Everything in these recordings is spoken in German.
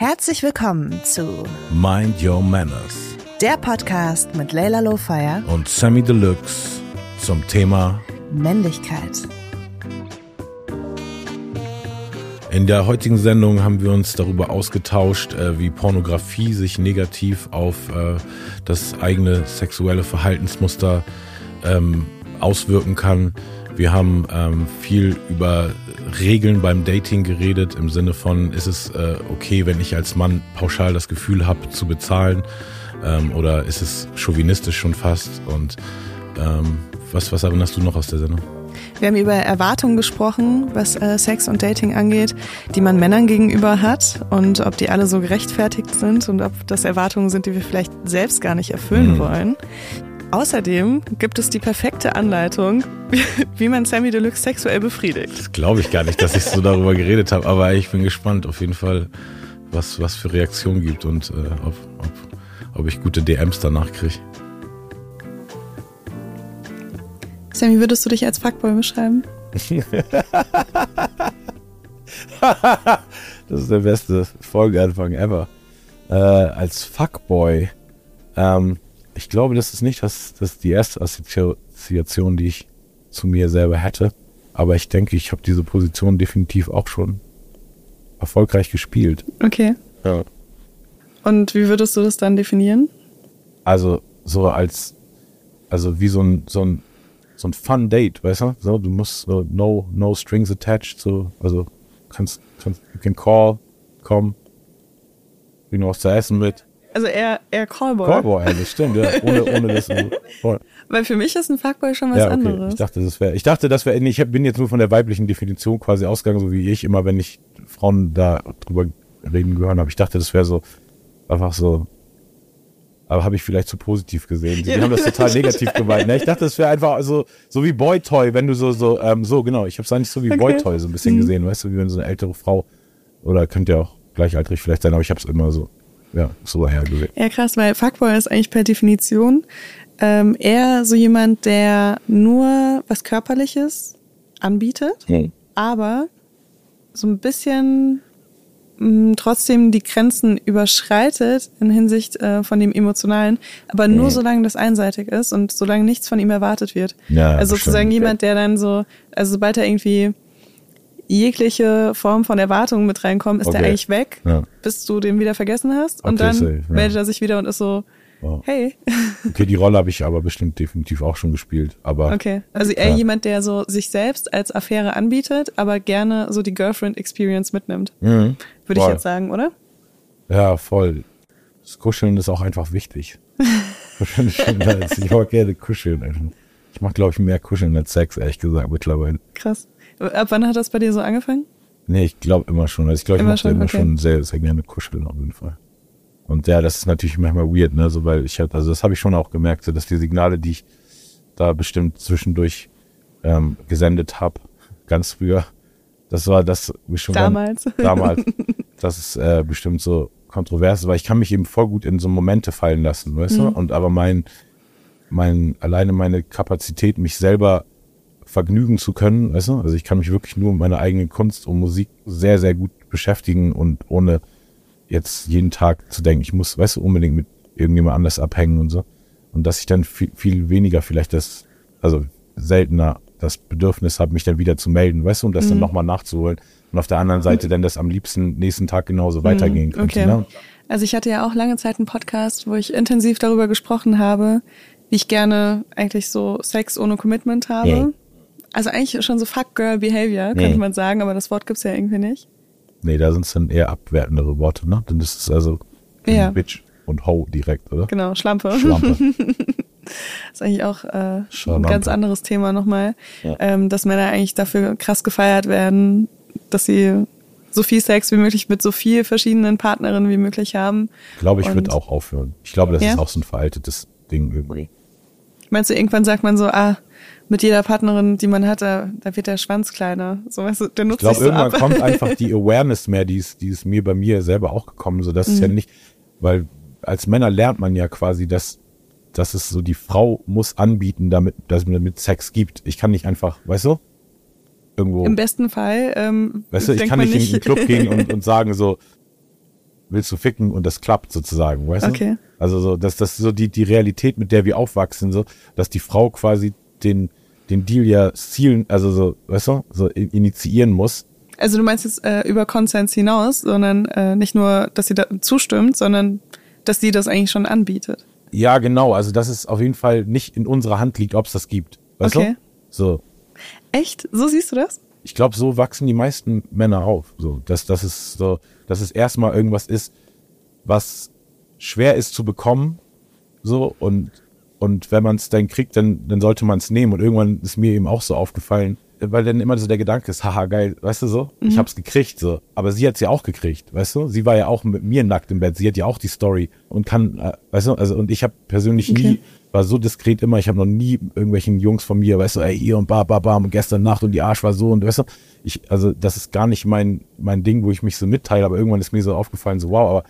Herzlich willkommen zu Mind Your Manners der Podcast mit Leila Lowfire und Sammy Deluxe zum Thema Männlichkeit. In der heutigen Sendung haben wir uns darüber ausgetauscht, äh, wie Pornografie sich negativ auf äh, das eigene sexuelle Verhaltensmuster ähm, auswirken kann. Wir haben ähm, viel über Regeln beim Dating geredet, im Sinne von, ist es äh, okay, wenn ich als Mann pauschal das Gefühl habe zu bezahlen ähm, oder ist es chauvinistisch schon fast? Und ähm, was, was erinnerst du noch aus der Sendung? Wir haben über Erwartungen gesprochen, was äh, Sex und Dating angeht, die man Männern gegenüber hat und ob die alle so gerechtfertigt sind und ob das Erwartungen sind, die wir vielleicht selbst gar nicht erfüllen mhm. wollen. Außerdem gibt es die perfekte Anleitung, wie man Sammy Deluxe sexuell befriedigt. Das glaube ich gar nicht, dass ich so darüber geredet habe, aber ich bin gespannt auf jeden Fall, was was für Reaktionen gibt und äh, ob, ob, ob ich gute DMs danach kriege. Sammy, würdest du dich als Fuckboy beschreiben? das ist der beste Folgeanfang ever. Äh, als Fuckboy. Ähm, ich glaube, das ist nicht das, das die erste Assoziation, die ich zu mir selber hätte. Aber ich denke, ich habe diese Position definitiv auch schon erfolgreich gespielt. Okay. Ja. Und wie würdest du das dann definieren? Also so als, also wie so ein, so ein so ein Fun Date, weißt du? So, du musst so no, no strings attached, so, also kannst, kannst, you can call, komm, bring noch was zu essen mit. Also eher, eher Callboy. Callboy, das stimmt, ja. Ohne, ohne das. Voll. Weil für mich ist ein Fuckboy schon was ja, okay. anderes. Ich dachte, das wäre, ich dachte, das wäre, ich bin jetzt nur von der weiblichen Definition quasi ausgegangen, so wie ich immer, wenn ich Frauen da drüber reden gehört habe. Ich dachte, das wäre so, einfach so, aber habe ich vielleicht zu positiv gesehen. Sie ja, haben das total negativ gemeint. Ne? Ich dachte, das wäre einfach so, so wie Boy-Toy, wenn du so, so, ähm, so, genau, ich habe es eigentlich so wie okay. Boy-Toy so ein bisschen mhm. gesehen, weißt du, wie wenn so eine ältere Frau, oder könnte ja auch gleichaltrig vielleicht sein, aber ich habe es immer so, ja, so hergesehen. Ja, krass, weil Fuckboy ist eigentlich per Definition ähm, eher so jemand, der nur was Körperliches anbietet, mhm. aber so ein bisschen trotzdem die Grenzen überschreitet in Hinsicht äh, von dem Emotionalen, aber nur mhm. solange das einseitig ist und solange nichts von ihm erwartet wird. Ja, also sozusagen jemand, der dann so, also sobald er irgendwie jegliche Form von Erwartungen mit reinkommt, ist okay. der eigentlich weg, ja. bis du den wieder vergessen hast und okay, dann safe, ja. meldet er sich wieder und ist so, Wow. Hey. okay, die Rolle habe ich aber bestimmt definitiv auch schon gespielt. Aber okay, also eher ja. jemand, der so sich selbst als Affäre anbietet, aber gerne so die Girlfriend-Experience mitnimmt. Mhm. Würde ich jetzt sagen, oder? Ja, voll. Das Kuscheln ist auch einfach wichtig. Kuscheln ist. Ich mag gerne kuscheln. Ich mache, glaube ich, mehr Kuscheln als Sex, ehrlich gesagt, mittlerweile. Krass. Ab wann hat das bei dir so angefangen? Nee, ich glaube immer schon. Also ich glaube, ich mache immer okay. schon sehr, sehr gerne kuscheln auf jeden Fall. Und ja, das ist natürlich manchmal weird, ne, so weil ich halt, also das habe ich schon auch gemerkt, so dass die Signale, die ich da bestimmt zwischendurch ähm, gesendet habe, ganz früher, das war das schon damals, ganz, damals, das ist äh, bestimmt so kontrovers, weil ich kann mich eben voll gut in so Momente fallen lassen, weißt mhm. du? Und aber mein, mein, alleine meine Kapazität, mich selber vergnügen zu können, weißt du? Also ich kann mich wirklich nur mit meiner eigenen Kunst und Musik sehr, sehr gut beschäftigen und ohne jetzt jeden Tag zu denken, ich muss, weißt du, unbedingt mit irgendjemand anders abhängen und so. Und dass ich dann viel, viel weniger vielleicht das, also seltener das Bedürfnis habe, mich dann wieder zu melden, weißt du, und das mhm. dann nochmal nachzuholen. Und auf der anderen Seite dann das am liebsten nächsten Tag genauso mhm. weitergehen könnte. Okay. Ne? Also ich hatte ja auch lange Zeit einen Podcast, wo ich intensiv darüber gesprochen habe, wie ich gerne eigentlich so Sex ohne Commitment habe. Also eigentlich schon so Fuck Girl Behavior, könnte man sagen, aber das Wort gibt's ja irgendwie nicht. Nee, da sind es dann eher abwertendere Worte, ne? Dann ist es also ja. Bitch und Ho direkt, oder? Genau, Schlampe. Schlampe. ist eigentlich auch äh, ein ganz anderes Thema nochmal, ja. ähm, dass Männer eigentlich dafür krass gefeiert werden, dass sie so viel Sex wie möglich mit so viel verschiedenen Partnerinnen wie möglich haben. Ich glaube, ich würde auch aufhören. Ich glaube, das ja? ist auch so ein veraltetes Ding irgendwie. Meinst du, irgendwann sagt man so, ah, mit jeder Partnerin, die man hat, da, da wird der Schwanz kleiner. So, weißt du, der nutzt ich glaube, so irgendwann ab. kommt einfach die Awareness mehr, die ist, die ist mir bei mir selber auch gekommen. So, das mhm. ist ja mhm. nicht, weil als Männer lernt man ja quasi, dass, dass es so die Frau muss anbieten, damit, dass es damit Sex gibt. Ich kann nicht einfach, weißt du? Irgendwo. Im besten Fall. Ähm, weißt du, ich kann nicht, nicht in den Club gehen und, und sagen so, willst du ficken und das klappt sozusagen, weißt Okay. du? Also so, dass das so die, die Realität, mit der wir aufwachsen, so, dass die Frau quasi den, den Deal ja zielen, also so, weißt du, so initiieren muss. Also du meinst jetzt äh, über Konsens hinaus, sondern äh, nicht nur, dass sie da zustimmt, sondern dass sie das eigentlich schon anbietet. Ja, genau, also dass es auf jeden Fall nicht in unserer Hand liegt, ob es das gibt. Weißt Okay. du? So. Echt? So siehst du das? ich glaube, so wachsen die meisten Männer auf. So, dass, dass es so, dass es erstmal irgendwas ist, was schwer ist zu bekommen. So, und, und wenn man es dann kriegt, dann, dann sollte man es nehmen. Und irgendwann ist mir eben auch so aufgefallen, weil dann immer so der Gedanke ist, haha, geil, weißt du so, ich hab's gekriegt, so. Aber sie hat's ja auch gekriegt, weißt du? Sie war ja auch mit mir nackt im Bett, sie hat ja auch die Story und kann, äh, weißt du, also, und ich habe persönlich Okay. nie, war so diskret immer, ich habe noch nie irgendwelchen Jungs von mir, weißt du, ey, hier und ba, ba, bam, und gestern Nacht und die Arsch war so und weißt du, ich, also das ist gar nicht mein, mein Ding, wo ich mich so mitteile, aber irgendwann ist mir so aufgefallen, so wow, aber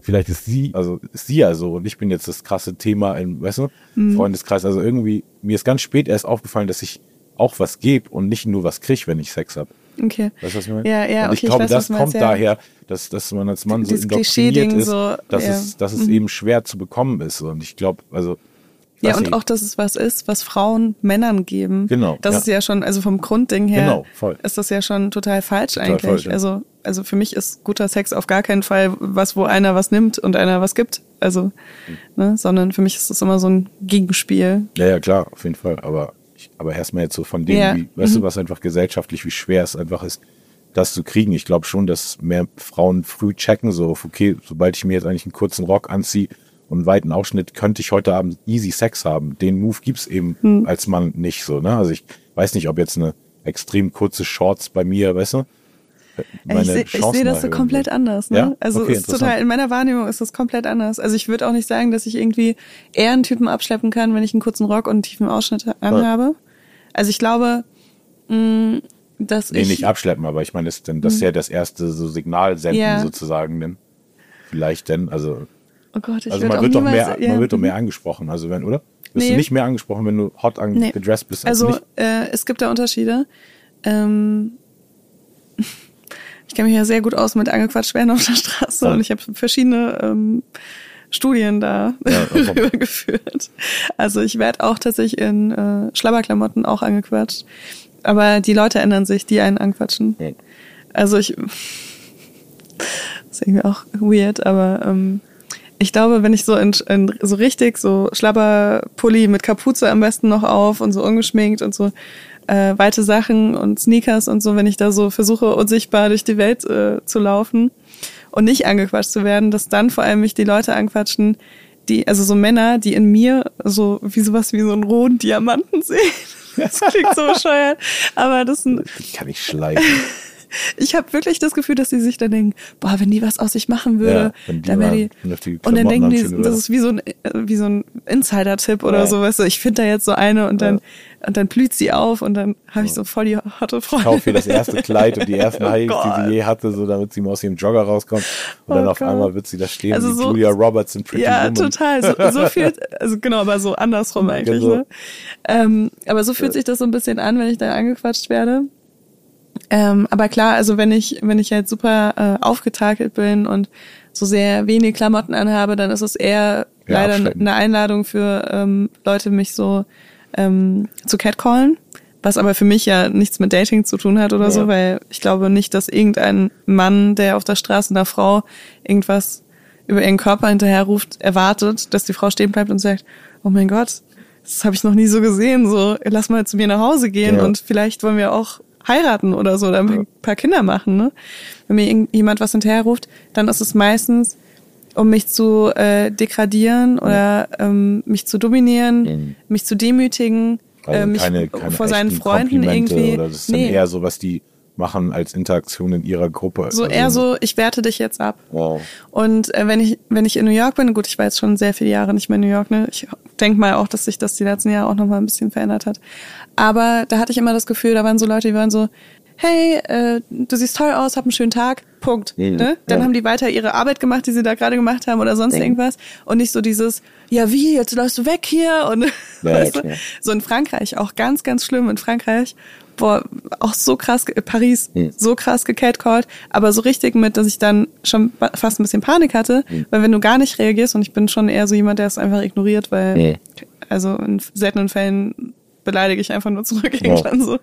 vielleicht ist sie, also ist sie ja so und ich bin jetzt das krasse Thema im, weißt du, Mhm. Freundeskreis, also irgendwie, mir ist ganz spät erst aufgefallen, dass ich auch was gebe und nicht nur was krieg, wenn ich Sex hab. Okay. Weißt du, was ich meine? Ja, ja, und ich okay, ich glaube, weiß, das du meinst, kommt ja. daher, dass, dass man als Mann so indoktriniert ist, so, dass, ja. es, dass es eben schwer zu bekommen ist. Und ich glaube, also. Ja, und auch, dass es was ist, was Frauen Männern geben. Genau, Das ja. ist ja schon, also vom Grundding her, Genau, voll. ist das ja schon total falsch Total eigentlich. falsch, ja. Also, also für mich ist guter Sex auf gar keinen Fall was, wo einer was nimmt und einer was gibt. Also, ne, sondern für mich ist das immer so ein Gegenspiel. Ja, ja, klar, auf jeden Fall. Aber, ich, aber erstmal jetzt so von dem, Ja, wie, weißt mhm. du, was einfach gesellschaftlich, wie schwer es einfach ist, das zu kriegen. Ich glaube schon, dass mehr Frauen früh checken, so, okay, sobald ich mir jetzt eigentlich einen kurzen Rock anziehe und einen weiten Ausschnitt, könnte ich heute Abend easy Sex haben. Den Move gibt's eben Hm. als Mann nicht so, ne? Also ich weiß nicht, ob jetzt eine extrem kurze Shorts bei mir, weißt du? ich sehe ich Chancen seh das so erhöhen komplett anders. Ne? Ja? Also Okay, ist total, in meiner Wahrnehmung ist das komplett anders. Also ich würde auch nicht sagen, dass ich irgendwie eher einen Typen abschleppen kann, wenn ich einen kurzen Rock und einen tiefen Ausschnitt anhabe. Also ich glaube, mh, dass Nee, ich nicht abschleppen, aber ich meine, das, ist denn, das ist ja das erste so Signal senden Ja. sozusagen, denn vielleicht denn, also Oh Gott, ich Also man wird doch mehr, ja. man wird doch mehr angesprochen, also wenn, oder? Bist Nee. du nicht mehr angesprochen, wenn du hot Nee. angedresst bist? als Also äh, es gibt da Unterschiede. Ähm, ich kenne mich ja sehr gut aus mit angequatscht werden auf der Straße Ja. und ich habe verschiedene ähm, Studien da Ja, warum? darüber geführt. Also ich werde auch tatsächlich in äh, Schlabberklamotten auch angequatscht. Aber die Leute ändern sich, die einen anquatschen. Also ich das ist irgendwie auch weird, aber ähm, ich glaube, wenn ich so in, in so richtig so Schlabberpulli mit Kapuze am besten noch auf und so ungeschminkt und so äh, weite Sachen und Sneakers und so, wenn ich da so versuche, unsichtbar durch die Welt äh, zu laufen und nicht angequatscht zu werden, dass dann vor allem mich die Leute anquatschen, die, also so Männer, die in mir so wie sowas wie so einen roten Diamanten sehen. Das klingt so bescheuert, aber das sind kann ich schleifen. Ich habe wirklich das Gefühl, dass sie sich dann denken, boah, wenn die was aus sich machen würde, Ja, die dann wäre die. vernünftige Und dann denken die, das ist wie so ein, äh, wie so ein Insider-Tipp oder Ja. so, weißt du, ich finde da jetzt so eine und dann, und dann blüht sie auf und dann habe ich so voll die hotte Freundin. Kauf ihr das erste Kleid und die ersten Oh High Heels, die sie je hatte, so damit sie mal aus ihrem Jogger rauskommt. Und dann Oh auf Gott. einmal wird sie da stehen Also wie so- Julia Roberts in Pretty Ja, Woman. total. So, so viel, also genau, aber so andersrum eigentlich. Genau. Ne? Ähm, aber so fühlt sich das so ein bisschen an, wenn ich da angequatscht werde. Ähm, aber klar, also wenn ich, wenn ich halt super äh, aufgetakelt bin und so sehr wenig Klamotten anhabe, dann ist es eher Ja, leider eine Einladung für ähm, Leute, mich so ähm, zu catcallen. Was aber für mich ja nichts mit Dating zu tun hat oder Ja. so, weil ich glaube nicht, dass irgendein Mann, der auf der Straße einer Frau irgendwas über ihren Körper hinterher ruft, erwartet, dass die Frau stehen bleibt und sagt, oh mein Gott, das habe ich noch nie so gesehen, so lass mal zu mir nach Hause gehen Ja. und vielleicht wollen wir auch heiraten oder so oder ein paar Kinder machen. Ne? Wenn mir irgendjemand was hinterher ruft, dann ist es meistens, um mich zu äh, degradieren oder ähm, mich zu dominieren, Mhm. mich zu demütigen, Also äh, mich keine, keine vor seinen Freunden irgendwie. Oder das ist dann eher so, was die machen als Interaktion in ihrer Gruppe. so Also, eher so, ich werte dich jetzt ab. Wow. Und äh, wenn ich wenn ich in New York bin, gut, ich war jetzt schon sehr viele Jahre nicht mehr in New York, ne? Ich denk mal auch, dass sich das die letzten Jahre auch noch mal ein bisschen verändert hat. Aber da hatte ich immer das Gefühl, da waren so Leute, die waren so, hey, äh, du siehst toll aus, hab einen schönen Tag, Punkt. Mhm. Ne? Dann Ja. haben die weiter ihre Arbeit gemacht, die sie da gerade gemacht haben oder sonst irgendwas. Und nicht so dieses, ja wie, jetzt läufst du weg hier und Ja, weißt ja, du? so in Frankreich auch ganz, ganz schlimm in Frankreich. Boah, auch so krass, Paris, so krass gecatcalled, aber so richtig mit, dass ich dann schon fast ein bisschen Panik hatte, weil wenn du gar nicht reagierst und ich bin schon eher so jemand, der es einfach ignoriert, weil, also in seltenen Fällen beleidige ich einfach nur zurück irgendwann so.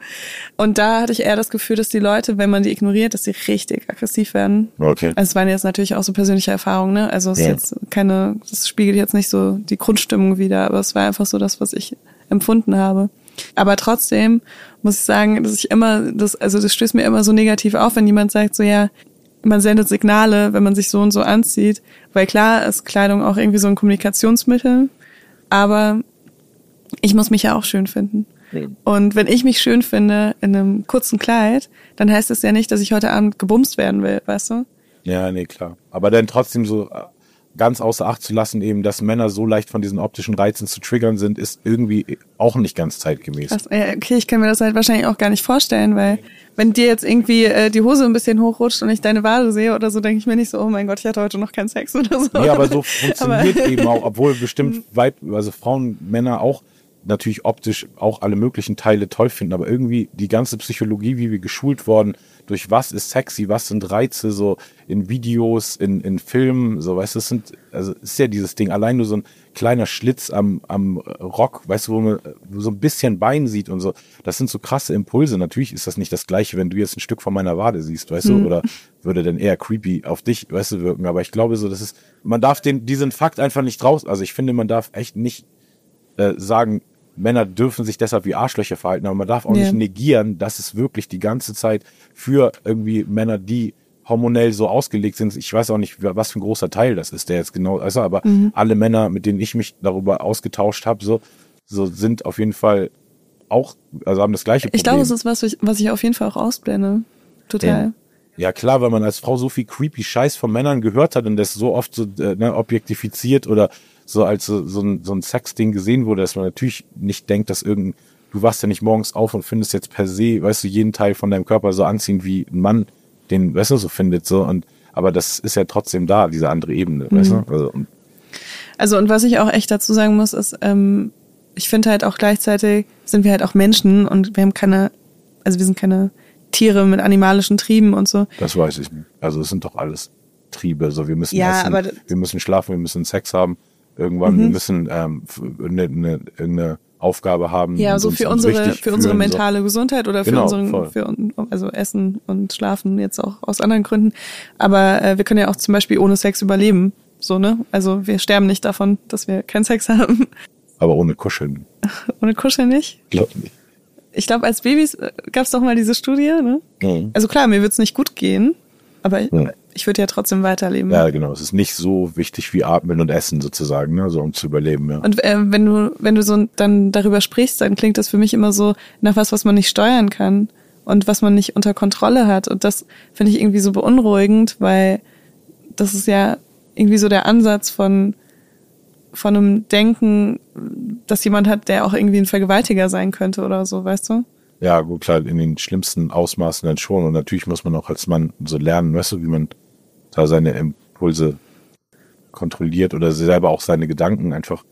Und da hatte ich eher das Gefühl, dass die Leute, wenn man die ignoriert, dass sie richtig aggressiv werden. Okay. Also es waren jetzt natürlich auch so persönliche Erfahrungen, ne? Also es ist Ja. jetzt keine, das spiegelt jetzt nicht so die Grundstimmung wider, aber es war einfach so das, was ich empfunden habe. Aber trotzdem muss ich sagen, dass ich immer, das, also das stößt mir immer so negativ auf, wenn jemand sagt, so ja, man sendet Signale, wenn man sich so und so anzieht, weil klar ist Kleidung auch irgendwie so ein Kommunikationsmittel, aber ich muss mich ja auch schön finden. Und wenn ich mich schön finde in einem kurzen Kleid, dann heißt das ja nicht, dass ich heute Abend gebumst werden will, weißt du? Ja, nee, klar. Aber dann trotzdem so ganz außer Acht zu lassen, eben, dass Männer so leicht von diesen optischen Reizen zu triggern sind, ist irgendwie auch nicht ganz zeitgemäß. Äh, okay, ich kann mir das halt wahrscheinlich auch gar nicht vorstellen, weil wenn dir jetzt irgendwie äh, die Hose ein bisschen hochrutscht und ich deine Wade sehe oder so, denke ich mir nicht so, oh mein Gott, ich hatte heute noch keinen Sex oder so. Nee, aber so funktioniert Aber- eben auch, obwohl bestimmt weit, also Frauen, Männer auch natürlich optisch auch alle möglichen Teile toll finden, aber irgendwie die ganze Psychologie, wie wir geschult worden, durch was ist sexy, was sind Reize, so in Videos, in, in Filmen, so, weißt du, das sind, also ist ja dieses Ding, allein nur so ein kleiner Schlitz am, am Rock, weißt du, wo man so ein bisschen Bein sieht und so, das sind so krasse Impulse. Natürlich ist das nicht das Gleiche, wenn du jetzt ein Stück von meiner Wade siehst, weißt du, oder würde dann eher creepy auf dich, weißt du, wirken, aber ich glaube so, das ist, man darf den, diesen Fakt einfach nicht raus, also ich finde, man darf echt nicht äh, sagen, Männer dürfen sich deshalb wie Arschlöcher verhalten, aber man darf auch Ja. nicht negieren, dass es wirklich die ganze Zeit für irgendwie Männer, die hormonell so ausgelegt sind. Ich weiß auch nicht, was für ein großer Teil das ist, der jetzt genau, also aber Mhm. alle Männer, mit denen ich mich darüber ausgetauscht habe, so, so sind auf jeden Fall auch, also haben das gleiche Problem. ich glaube, es ist was, was ich auf jeden Fall auch ausblende. Total. Ja klar, weil man als Frau so viel creepy Scheiß von Männern gehört hat und das so oft so äh, ne, objektifiziert oder so als so, so ein, so ein Sexding gesehen wurde, dass man natürlich nicht denkt, dass irgendein, du wachst ja nicht morgens auf und findest jetzt per se, weißt du, jeden Teil von deinem Körper so anziehen, wie ein Mann den, weißt du, so findet, so und aber das ist ja trotzdem da, diese andere Ebene, weißt du? Also, und, Also und was ich auch echt dazu sagen muss, ist, ähm, ich finde halt auch gleichzeitig sind wir halt auch Menschen und wir haben keine, also wir sind keine Tiere mit animalischen Trieben und so. das weiß ich nicht. Also es sind doch alles Triebe, so wir müssen Ja, essen, wir müssen schlafen, wir müssen Sex haben, irgendwann, Mhm. wir müssen ähm, eine, eine, eine Aufgabe haben. Ja, so für uns unsere für unsere fühlen, so. mentale Gesundheit oder für Genau, unseren voll. für also Essen und Schlafen jetzt auch aus anderen Gründen. Aber äh, wir können ja auch zum Beispiel ohne Sex überleben. So ne? Also wir sterben nicht davon, dass wir keinen Sex haben. Aber ohne Kuscheln. ohne Kuscheln nicht. Glaub nicht. Ich glaube, als Babys äh, gab's doch mal diese Studie. Ne? Mhm. Also klar, mir wird's nicht gut gehen, aber ich, Ja. ich würde ja trotzdem weiterleben. Ja, genau. Es ist nicht so wichtig wie Atmen und Essen sozusagen, ne? so um zu überleben. Ja. Und äh, wenn du, wenn du so dann darüber sprichst, dann klingt das für mich immer so nach was, was man nicht steuern kann und was man nicht unter Kontrolle hat. Und das finde ich irgendwie so beunruhigend, weil das ist ja irgendwie so der Ansatz von, von einem Denken, dass jemand hat, der auch irgendwie ein Vergewaltiger sein könnte oder so, weißt du? Ja, gut, klar, in den schlimmsten Ausmaßen dann schon. Und natürlich muss man auch als Mann so lernen, weißt du, wie man da seine Impulse kontrolliert oder selber auch seine Gedanken einfach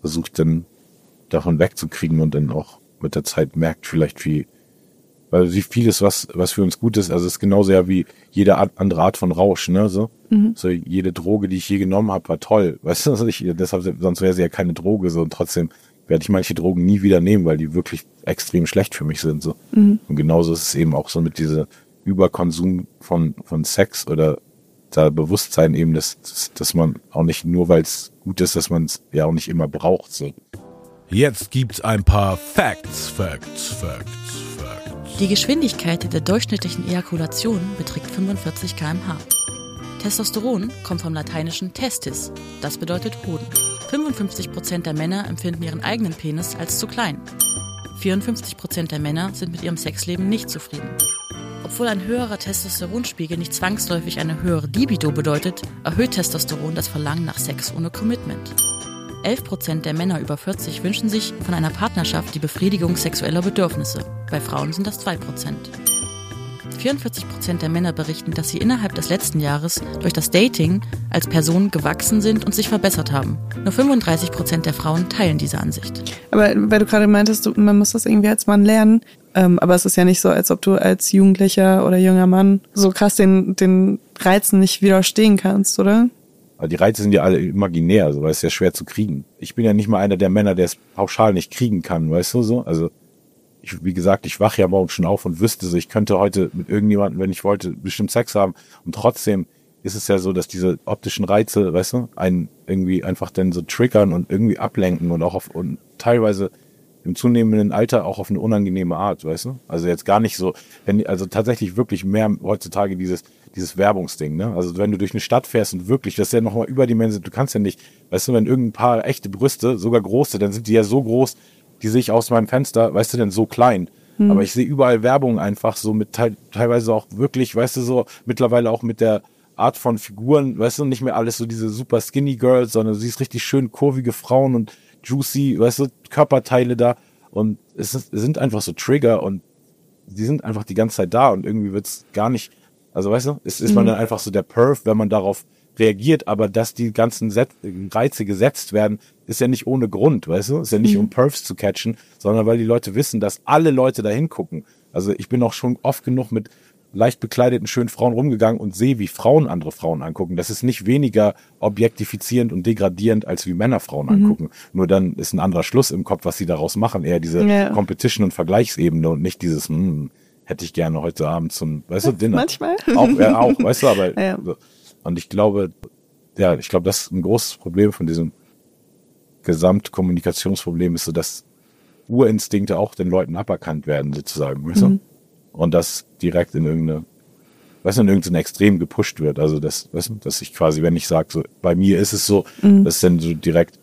versucht dann davon wegzukriegen und dann auch mit der Zeit merkt vielleicht, wie, weil wie vieles, was, was für uns gut ist, also es ist genauso ja wie jede Art, andere Art von Rausch, ne, so. So jede Droge, die ich je genommen habe, war toll, weißt du, also ich, deshalb, sonst wäre sie ja keine Droge, so, und trotzdem werde ich manche Drogen nie wieder nehmen, weil die wirklich extrem schlecht für mich sind, so. Und genauso ist es eben auch so mit dieser Überkonsum von, von Sex oder da Bewusstsein eben, dass, dass, dass man auch nicht nur, weil es gut ist, dass man es ja auch nicht immer braucht, so. Jetzt gibt's ein paar Facts, Facts, Facts, Facts. Die Geschwindigkeit der durchschnittlichen Ejakulation beträgt 45 km/h. Testosteron kommt vom lateinischen testis, das bedeutet Hoden. 55% der Männer empfinden ihren eigenen Penis als zu klein. 54% der Männer sind mit ihrem Sexleben nicht zufrieden. Obwohl ein höherer Testosteronspiegel nicht zwangsläufig eine höhere Libido bedeutet, erhöht Testosteron das Verlangen nach Sex ohne Commitment. 11% der Männer über 40 wünschen sich von einer Partnerschaft die Befriedigung sexueller Bedürfnisse. Bei Frauen sind das 2%. 44% der Männer berichten, dass sie innerhalb des letzten Jahres durch das Dating als Person gewachsen sind und sich verbessert haben. Nur 35% der Frauen teilen diese Ansicht. Aber weil du gerade meintest, du, man muss das irgendwie als Mann lernen. Ähm, aber es ist ja nicht so, als ob du als Jugendlicher oder junger Mann so krass den, den Reizen nicht widerstehen kannst, oder? Aber die Reize sind ja alle imaginär, also weil es ja schwer zu kriegen. Ich bin ja nicht mal einer der Männer, der es pauschal nicht kriegen kann, weißt du so? Also ich, wie gesagt, ich wache ja morgen schon auf und wüsste so, ich könnte heute mit irgendjemandem, wenn ich wollte, bestimmt Sex haben und trotzdem ist es ja so, dass diese optischen Reize, weißt du, einen irgendwie einfach dann so triggern und irgendwie ablenken und auch auf und teilweise im zunehmenden Alter auch auf eine unangenehme Art, weißt du? Also jetzt gar nicht so, wenn, also tatsächlich wirklich mehr heutzutage dieses, dieses Werbungsding, ne? Also wenn du durch eine Stadt fährst und wirklich, das ist ja nochmal überdimensioniert, du kannst ja nicht, weißt du, wenn irgendein paar echte Brüste, sogar große, dann sind die ja so groß, die sehe ich aus meinem Fenster, weißt du, denn so klein. Hm. Aber ich sehe überall Werbung einfach so mit te teilweise auch wirklich, weißt du, so mittlerweile auch mit der Art von Figuren, weißt du, nicht mehr alles so diese super skinny Girls, sondern du siehst richtig schön kurvige Frauen und juicy, weißt du, Körperteile da. Und es, ist, es sind einfach so Trigger und die sind einfach die ganze Zeit da und irgendwie wird's gar nicht, also weißt du, ist, ist mhm. man dann einfach so der Perf, wenn man darauf reagiert, aber dass die ganzen Set Reize gesetzt werden, ist ja nicht ohne Grund, weißt du? Ist ja nicht mhm. um Perfs zu catchen, sondern weil die Leute wissen, dass alle Leute da hingucken. Also ich bin auch schon oft genug mit leicht bekleideten, schönen Frauen rumgegangen und sehe, wie Frauen andere Frauen angucken. Das ist nicht weniger objektifizierend und degradierend, als wie Männer Frauen mhm. angucken. Nur dann ist ein anderer Schluss im Kopf, was sie daraus machen. Eher diese ja. Competition- und Vergleichsebene und nicht dieses, hm, hätte ich gerne heute Abend zum, weißt du, Dinner. Manchmal. Auch, ja, auch, weißt du, aber, ja. Und ich glaube, ja, ich glaube, das ist ein großes Problem von diesem Gesamtkommunikationsproblem ist so, dass Urinstinkte auch den Leuten aberkannt werden, sozusagen, weißt du? Mhm und das direkt in irgendeine, weißt du, in irgendein Extrem gepusht wird. Also das, weißt du, dass ich quasi, wenn ich sage, so, bei mir ist es so, mhm. das ist dann so direkt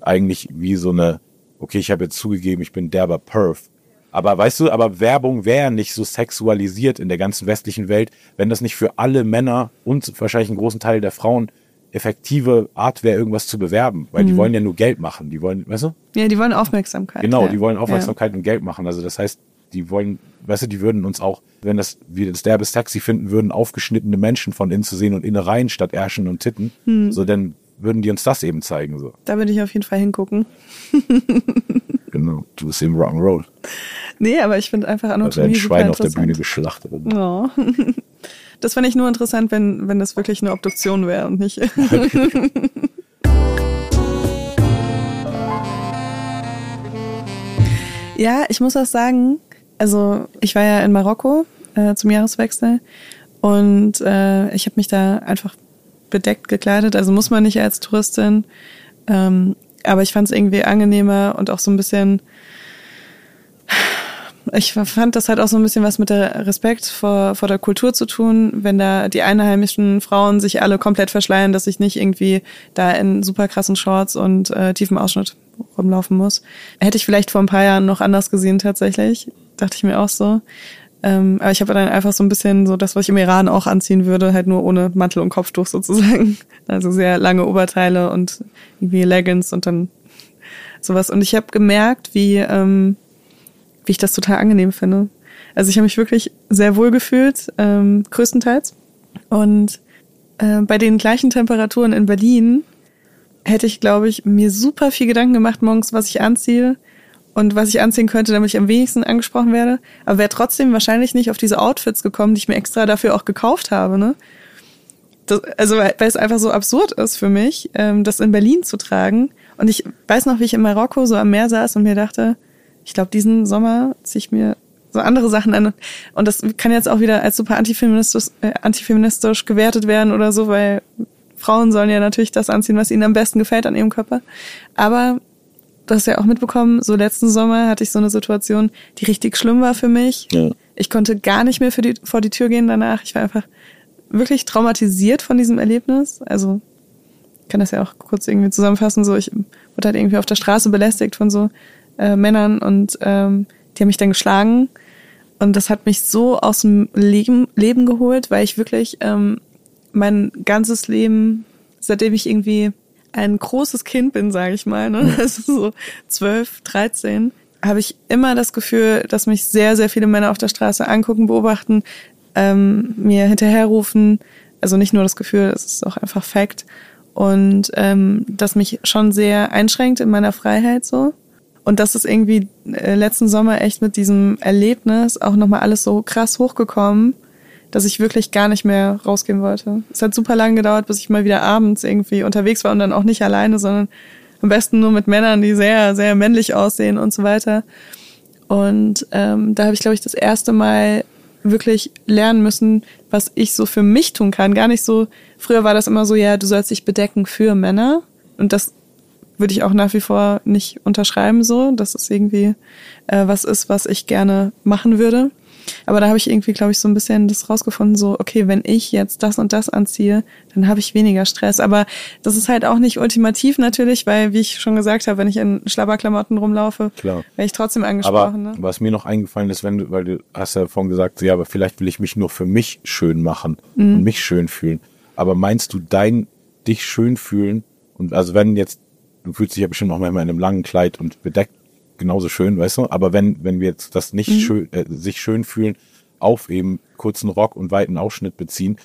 eigentlich wie so eine, okay, ich habe jetzt zugegeben, ich bin derber Perf. Aber weißt du, aber Werbung wäre nicht so sexualisiert in der ganzen westlichen Welt, wenn das nicht für alle Männer und wahrscheinlich einen großen Teil der Frauen effektive Art wäre, irgendwas zu bewerben, weil mhm. die wollen ja nur Geld machen. Die wollen, weißt du? Ja, die wollen Aufmerksamkeit. Genau, ja. die wollen Aufmerksamkeit ja. und Geld machen. Also das heißt, die wollen, weißt du, die würden uns auch, wenn das, wir das derbes Taxi finden würden, aufgeschnittene Menschen von innen zu sehen und Innereien statt Ärschen und Titten, hm. so dann würden die uns das eben zeigen, so. Da würde ich auf jeden Fall hingucken. genau, du bist im Rock'n'Roll. Nee, aber ich finde einfach Anatomie Da werden Schweine auf der Bühne geschlachtet. Oh. Das fände ich nur interessant, wenn, wenn das wirklich eine Obduktion wäre und nicht. Ja, ich muss auch sagen, also ich war ja in Marokko äh, zum Jahreswechsel und äh, ich habe mich da einfach bedeckt gekleidet. Also muss man nicht als Touristin. Ähm, aber ich fand es irgendwie angenehmer und auch so ein bisschen. Ich fand das halt auch so ein bisschen was mit der Respekt vor, vor der Kultur zu tun, wenn da die einheimischen Frauen sich alle komplett verschleiern, dass ich nicht irgendwie da in super krassen Shorts und äh, tiefem Ausschnitt rumlaufen muss. Hätte ich vielleicht vor ein paar Jahren noch anders gesehen tatsächlich. Dachte ich mir auch so. Ähm, aber ich habe dann einfach so ein bisschen so das, was ich im Iran auch anziehen würde, halt nur ohne Mantel und Kopftuch sozusagen. Also sehr lange Oberteile und irgendwie Leggings und dann sowas. Und ich habe gemerkt, wie, ähm, wie ich das total angenehm finde. Also ich habe mich wirklich sehr wohl gefühlt, ähm, größtenteils. Und äh, bei den gleichen Temperaturen in Berlin hätte ich, glaube ich, mir super viel Gedanken gemacht morgens, was ich anziehe und was ich anziehen könnte, damit ich am wenigsten angesprochen werde. Aber wäre trotzdem wahrscheinlich nicht auf diese Outfits gekommen, die ich mir extra dafür auch gekauft habe. Ne? Das, also weil es einfach so absurd ist für mich, ähm, das in Berlin zu tragen. Und ich weiß noch, wie ich in Marokko so am Meer saß und mir dachte, ich glaube, diesen Sommer ziehe ich mir so andere Sachen an. Und das kann jetzt auch wieder als super antifeministisch, äh, antifeministisch gewertet werden oder so, weil Frauen sollen ja natürlich das anziehen, was ihnen am besten gefällt an ihrem Körper. Aber du hast ja auch mitbekommen, so letzten Sommer hatte ich so eine Situation, die richtig schlimm war für mich. Ja. Ich konnte gar nicht mehr die, vor die Tür gehen danach. Ich war einfach wirklich traumatisiert von diesem Erlebnis. Also ich kann das ja auch kurz irgendwie zusammenfassen. So, ich wurde halt irgendwie auf der Straße belästigt von so äh, Männern und ähm, die haben mich dann geschlagen. Und das hat mich so aus dem Leben, Leben geholt, weil ich wirklich ähm, mein ganzes Leben, seitdem ich irgendwie ein großes Kind bin, sage ich mal, ne? also so zwölf, dreizehn, habe ich immer das Gefühl, dass mich sehr, sehr viele Männer auf der Straße angucken, beobachten, ähm, mir hinterherrufen. Also nicht nur das Gefühl, es ist auch einfach Fakt. Und ähm, das mich schon sehr einschränkt in meiner Freiheit so. Und das ist irgendwie äh, letzten Sommer echt mit diesem Erlebnis auch nochmal alles so krass hochgekommen, dass ich wirklich gar nicht mehr rausgehen wollte. Es hat super lange gedauert, bis ich mal wieder abends irgendwie unterwegs war und dann auch nicht alleine, sondern am besten nur mit Männern, die sehr, sehr männlich aussehen und so weiter. Und ähm, da habe ich, glaube ich, das erste Mal wirklich lernen müssen, was ich so für mich tun kann. Gar nicht so, früher war das immer so, ja, du sollst dich bedecken für Männer. Und das würde ich auch nach wie vor nicht unterschreiben so, dass es irgendwie äh, was ist, was ich gerne machen würde. Aber da habe ich irgendwie, glaube ich, so ein bisschen das rausgefunden, so, okay, wenn ich jetzt das und das anziehe, dann habe ich weniger Stress. Aber das ist halt auch nicht ultimativ natürlich, weil, wie ich schon gesagt habe, wenn ich in Schlabberklamotten rumlaufe, Klar. wäre ich trotzdem angesprochen. Aber ne? was mir noch eingefallen ist, wenn du, weil du hast ja vorhin gesagt, ja, aber vielleicht will ich mich nur für mich schön machen Mhm. und mich schön fühlen. Aber meinst du dein dich schön fühlen und also wenn jetzt du fühlst dich ja bestimmt auch manchmal in einem langen Kleid und bedeckt genauso schön, weißt du? Aber wenn wenn wir jetzt das nicht Mhm. schön äh, sich schön fühlen auf eben kurzen Rock und weiten Ausschnitt beziehen,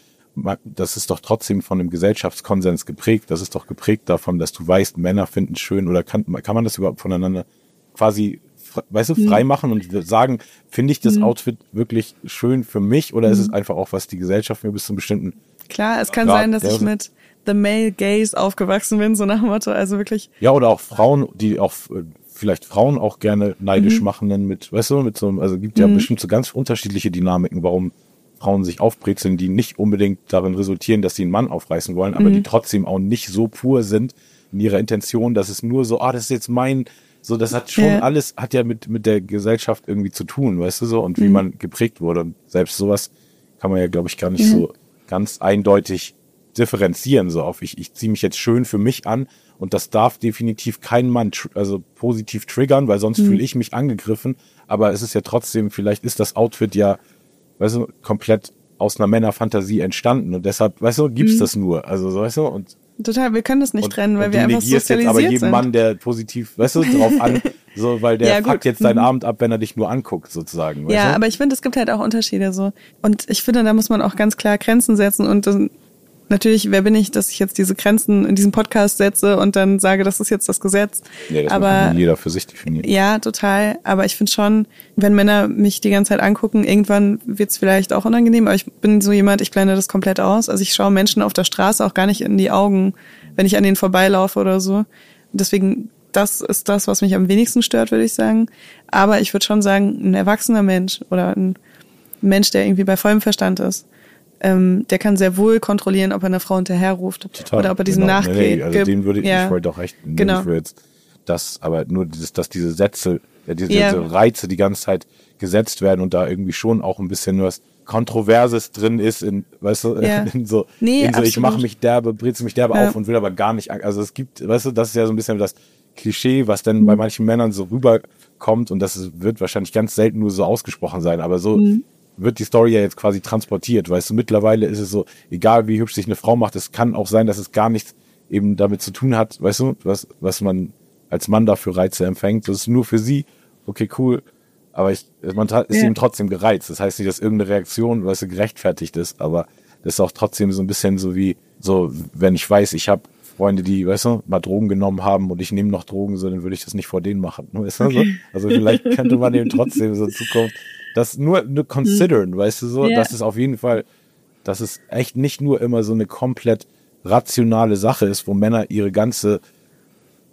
das ist doch trotzdem von einem Gesellschaftskonsens geprägt. Das ist doch geprägt davon, dass du weißt, Männer finden es schön oder kann, kann man das überhaupt voneinander quasi, weißt du, frei machen und sagen, finde ich das Outfit wirklich schön für mich oder ist es einfach auch, was die Gesellschaft mir bis zu einem bestimmten, Klar, es kann Ja, sein, dass ich mit The Male Gaze aufgewachsen bin, so nach dem Motto. Also wirklich, ja, oder auch Frauen, die auch äh, vielleicht Frauen auch gerne neidisch machen dann mit, weißt du, mit so einem, also gibt ja bestimmt so ganz unterschiedliche Dynamiken, warum Frauen sich aufbrezeln, die nicht unbedingt darin resultieren, dass sie einen Mann aufreißen wollen, aber die trotzdem auch nicht so pur sind in ihrer Intention, dass es nur so, ah, das ist jetzt mein, so, das hat schon Ja. alles, hat ja mit, mit der Gesellschaft irgendwie zu tun, weißt du so, und wie man geprägt wurde. Und selbst sowas kann man ja, glaube ich, gar nicht so ganz eindeutig differenzieren, so auf ich, ich ziehe mich jetzt schön für mich an und das darf definitiv kein Mann also positiv triggern, weil sonst fühle ich mich angegriffen, aber es ist ja trotzdem, vielleicht ist das Outfit ja, weißt du, komplett aus einer Männerfantasie entstanden und deshalb, weißt du, gibt's das nur, also so, weißt du, und total, wir können das nicht und, trennen, weil und wir du einfach negierst jetzt sozialisiert aber jeden sind. Mann, der positiv, weißt du, drauf an, so, weil der Ja, fuckt jetzt deinen Mhm. Abend ab, wenn er dich nur anguckt, sozusagen, Ja, du? aber ich finde, es gibt halt auch Unterschiede so. Und ich finde, da muss man auch ganz klar Grenzen setzen und dann, natürlich, wer bin ich, dass ich jetzt diese Grenzen in diesem Podcast setze und dann sage, das ist jetzt das Gesetz. nee, das aber jeder für sich definieren. ja, total. Aber ich finde schon, wenn Männer mich die ganze Zeit angucken, irgendwann wird's vielleicht auch unangenehm. Aber ich bin so jemand, ich blende das komplett aus. Also ich schaue Menschen auf der Straße auch gar nicht in die Augen, wenn ich an denen vorbeilaufe oder so. Und deswegen, das ist das, was mich am wenigsten stört, würde ich sagen. Aber ich würde schon sagen, ein erwachsener Mensch oder ein Mensch, der irgendwie bei vollem Verstand ist, ähm, der kann sehr wohl kontrollieren, ob er eine Frau hinterherruft Total. oder ob er diesem genau. nachgeht. Nee, also den würde ich, ja. ich wollte auch recht, Genau. ich jetzt das, aber nur dieses, dass diese Sätze, ja, diese, Ja. diese Reize die ganze Zeit gesetzt werden und da irgendwie schon auch ein bisschen was Kontroverses drin ist in, weißt du, Ja. in so, Nee, in so ich mache mich derbe, brezel mich derbe Ja. auf und will aber gar nicht, also es gibt, weißt du, das ist ja so ein bisschen das Klischee, was dann Mhm. bei manchen Männern so rüberkommt und das wird wahrscheinlich ganz selten nur so ausgesprochen sein, aber so Mhm. Wird die Story ja jetzt quasi transportiert, weißt du, mittlerweile ist es so, egal wie hübsch sich eine Frau macht, es kann auch sein, dass es gar nichts eben damit zu tun hat, weißt du, was, was man als Mann dafür Reize empfängt, das ist nur für sie, okay, cool, aber ich, man ist Ja. eben trotzdem gereizt, das heißt nicht, dass irgendeine Reaktion, weißt du, gerechtfertigt ist, aber das ist auch trotzdem so ein bisschen so wie, so, wenn ich weiß, ich habe Freunde, die, weißt du, mal Drogen genommen haben und ich nehme noch Drogen, so, dann würde ich das nicht vor denen machen. Weißt du, so? Also vielleicht könnte man eben trotzdem so in Zukunft das nur, nur consideren, weißt du so, Ja. dass es auf jeden Fall, dass es echt nicht nur immer so eine komplett rationale Sache ist, wo Männer ihre ganze